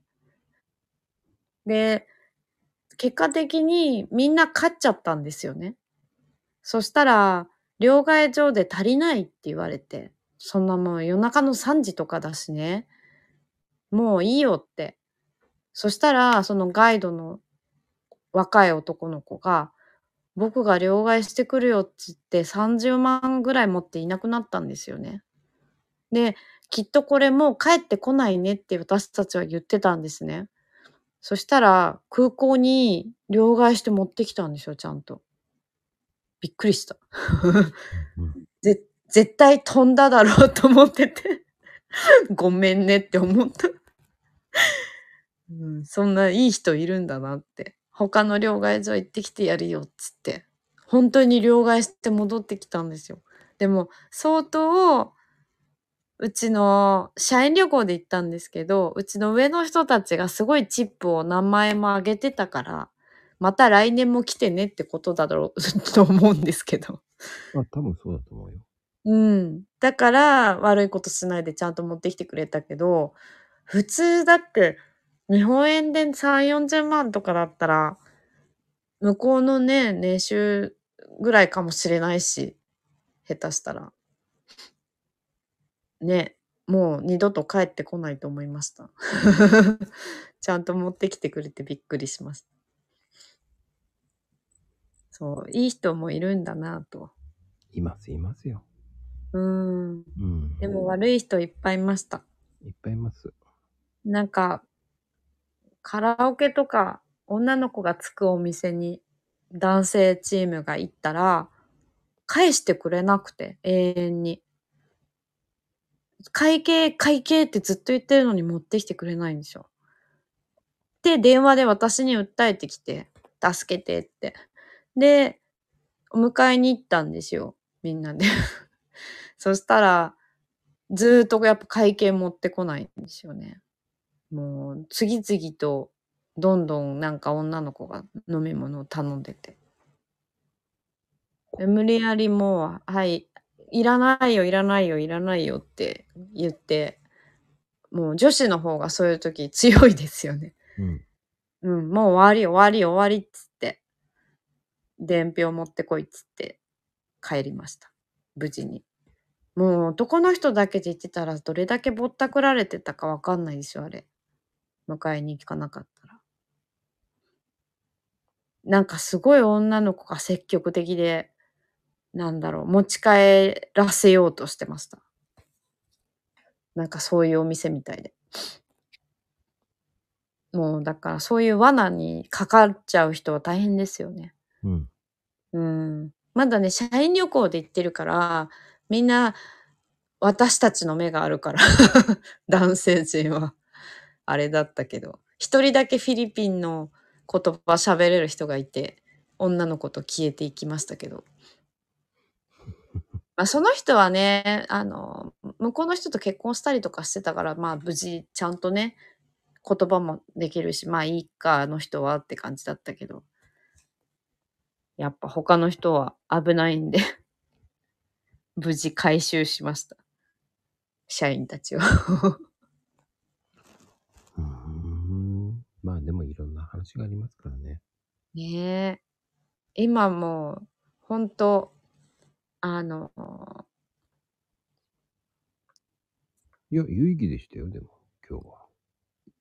[SPEAKER 2] で、結果的にみんな勝っちゃったんですよね。そしたら、両替所で足りないって言われて、そんなもう夜中の3時とかだしね、もういいよって。そしたら、そのガイドの若い男の子が、僕が両替してくるよって言って30万ぐらい持っていなくなったんですよね。で、きっとこれもう帰ってこないねって私たちは言ってたんですね。そしたら空港に両替して持ってきたんですよ、ちゃんと。びっくりした。
[SPEAKER 1] うん
[SPEAKER 2] ぜ絶対飛んだだろうと思ってて。ごめんねって思った。うん、そんないい人いるんだなって。他の両替所行ってきてやるよっつって。本当に両替して戻ってきたんですよ。でも相当、うちの社員旅行で行ったんですけど、うちの上の人たちがすごいチップを何万円も上げてたから、また来年も来てねってことだろう と思うんですけど。
[SPEAKER 1] あ、多分そうだと思うよ。
[SPEAKER 2] うん。だから悪いことしないでちゃんと持ってきてくれたけど、普通だって日本円で3、40万とかだったら、向こうのね、年収ぐらいかもしれないし、下手したら。ね、もう二度と帰ってこないと思いました。ちゃんと持ってきてくれてびっくりしました。そう、いい人もいるんだなと。
[SPEAKER 1] います、いますよ。
[SPEAKER 2] うん。
[SPEAKER 1] うん。
[SPEAKER 2] でも悪い人いっぱいいました。
[SPEAKER 1] いっぱいいます。
[SPEAKER 2] なんか、カラオケとか女の子がつくお店に男性チームが行ったら、返してくれなくて、永遠に。会計、会計ってずっと言ってるのに持ってきてくれないんですよ。で、電話で私に訴えてきて、助けてって。で、お迎えに行ったんですよ。みんなで。そしたら、ずーっとやっぱ会計持ってこないんですよね。もう、次々と、どんどんなんか女の子が飲み物を頼んでて。で無理やりもう、はい、いらないよ、いらないよ、いらないよって言って、もう女子の方がそういう時強いですよね。
[SPEAKER 1] うん。
[SPEAKER 2] うん、もう終わり、終わり、終わりっつって、伝票持ってこいっつって帰りました。無事に。もう男の人だけで言ってたらどれだけぼったくられてたかわかんないでしょ、あれ。迎えに行かなかったら。なんかすごい女の子が積極的で、なんだろう、持ち帰らせようとしてました。なんかそういうお店みたいで。もうだからそういう罠にかかっちゃう人は大変ですよね。
[SPEAKER 1] うん。
[SPEAKER 2] うん。まだね、社員旅行で行ってるから、みんな私たちの目があるから、男性陣は。あれだったけど、一人だけフィリピンの言葉喋れる人がいて、女の子と消えていきましたけど。まあ、その人はね、あの、向こうの人と結婚したりとかしてたから、まあ無事ちゃんとね、言葉もできるし、まあいいか、あの人はって感じだったけど。やっぱ他の人は危ないんで、無事回収しました。社員たちを。
[SPEAKER 1] まあでもいろんな話がありますからね。
[SPEAKER 2] ねえ。今もう、ほんと、あの、
[SPEAKER 1] いや、有意義でしたよ、でも、今日は。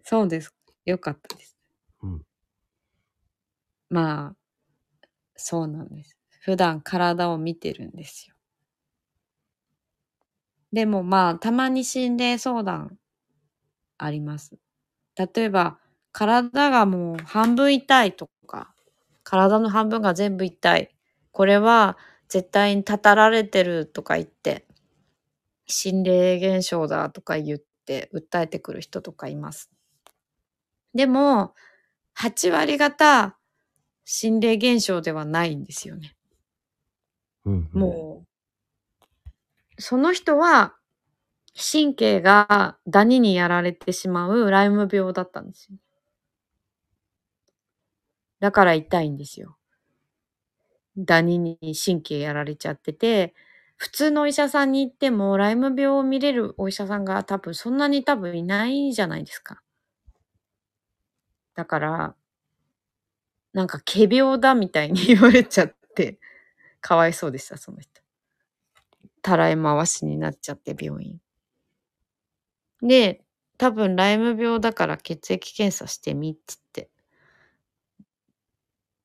[SPEAKER 2] そうです。よかったです。
[SPEAKER 1] うん。
[SPEAKER 2] まあ、そうなんです。普段体を見てるんですよ。でもまあ、たまに心霊相談あります。例えば、体がもう半分痛いとか、体の半分が全部痛い。これは絶対にたたられてるとか言って、心霊現象だとか言って訴えてくる人とかいます。でも、8割方、心霊現象ではないんですよね。
[SPEAKER 1] うん、うん。
[SPEAKER 2] もう、その人は、神経がダニにやられてしまうライム病だったんですよ。だから痛いんですよ。ダニに神経やられちゃってて、普通のお医者さんに行っても、ライム病を見れるお医者さんが多分そんなに多分いないじゃないですか。だから、なんか仮病だみたいに言われちゃって、かわいそうでした、その人。たらい回しになっちゃって、病院。で、多分ライム病だから血液検査してみっつって。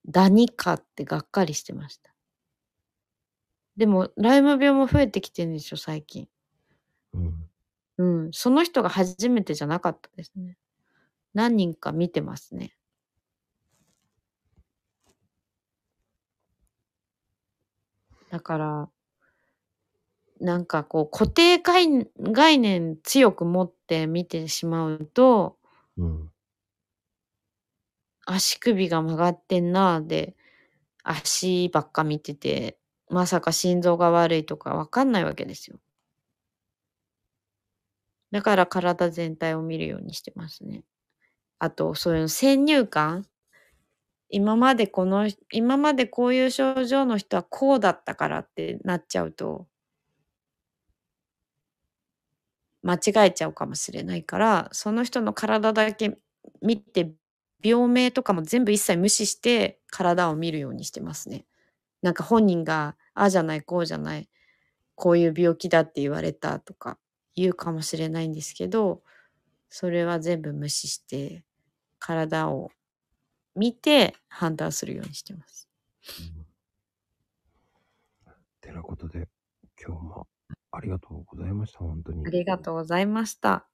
[SPEAKER 2] ダニかってがっかりしてました。でも、ライム病も増えてきてるんでしょ、最近。
[SPEAKER 1] うん。
[SPEAKER 2] うん。その人が初めてじゃなかったですね。何人か見てますね。だから、なんかこう固定概概念強く持って見てしまうと、
[SPEAKER 1] うん。
[SPEAKER 2] 足首が曲がってんなーで、足ばっか見てて、まさか心臓が悪いとかわかんないわけですよ。だから体全体を見るようにしてますね。あと、そういう先入観今までこの今までこういう症状の人はこうだったからってなっちゃうと間違えちゃうかもしれないから、その人の体だけ見て、病名とかも全部一切無視して体を見るようにしてますね。なんか本人が、ああじゃない、こうじゃない、こういう病気だって言われたとか言うかもしれないんですけど、それは全部無視して、体を見て判断するようにしてます。
[SPEAKER 1] てなことで、今日もありがとうございました、本当に。
[SPEAKER 2] ありがとうございました。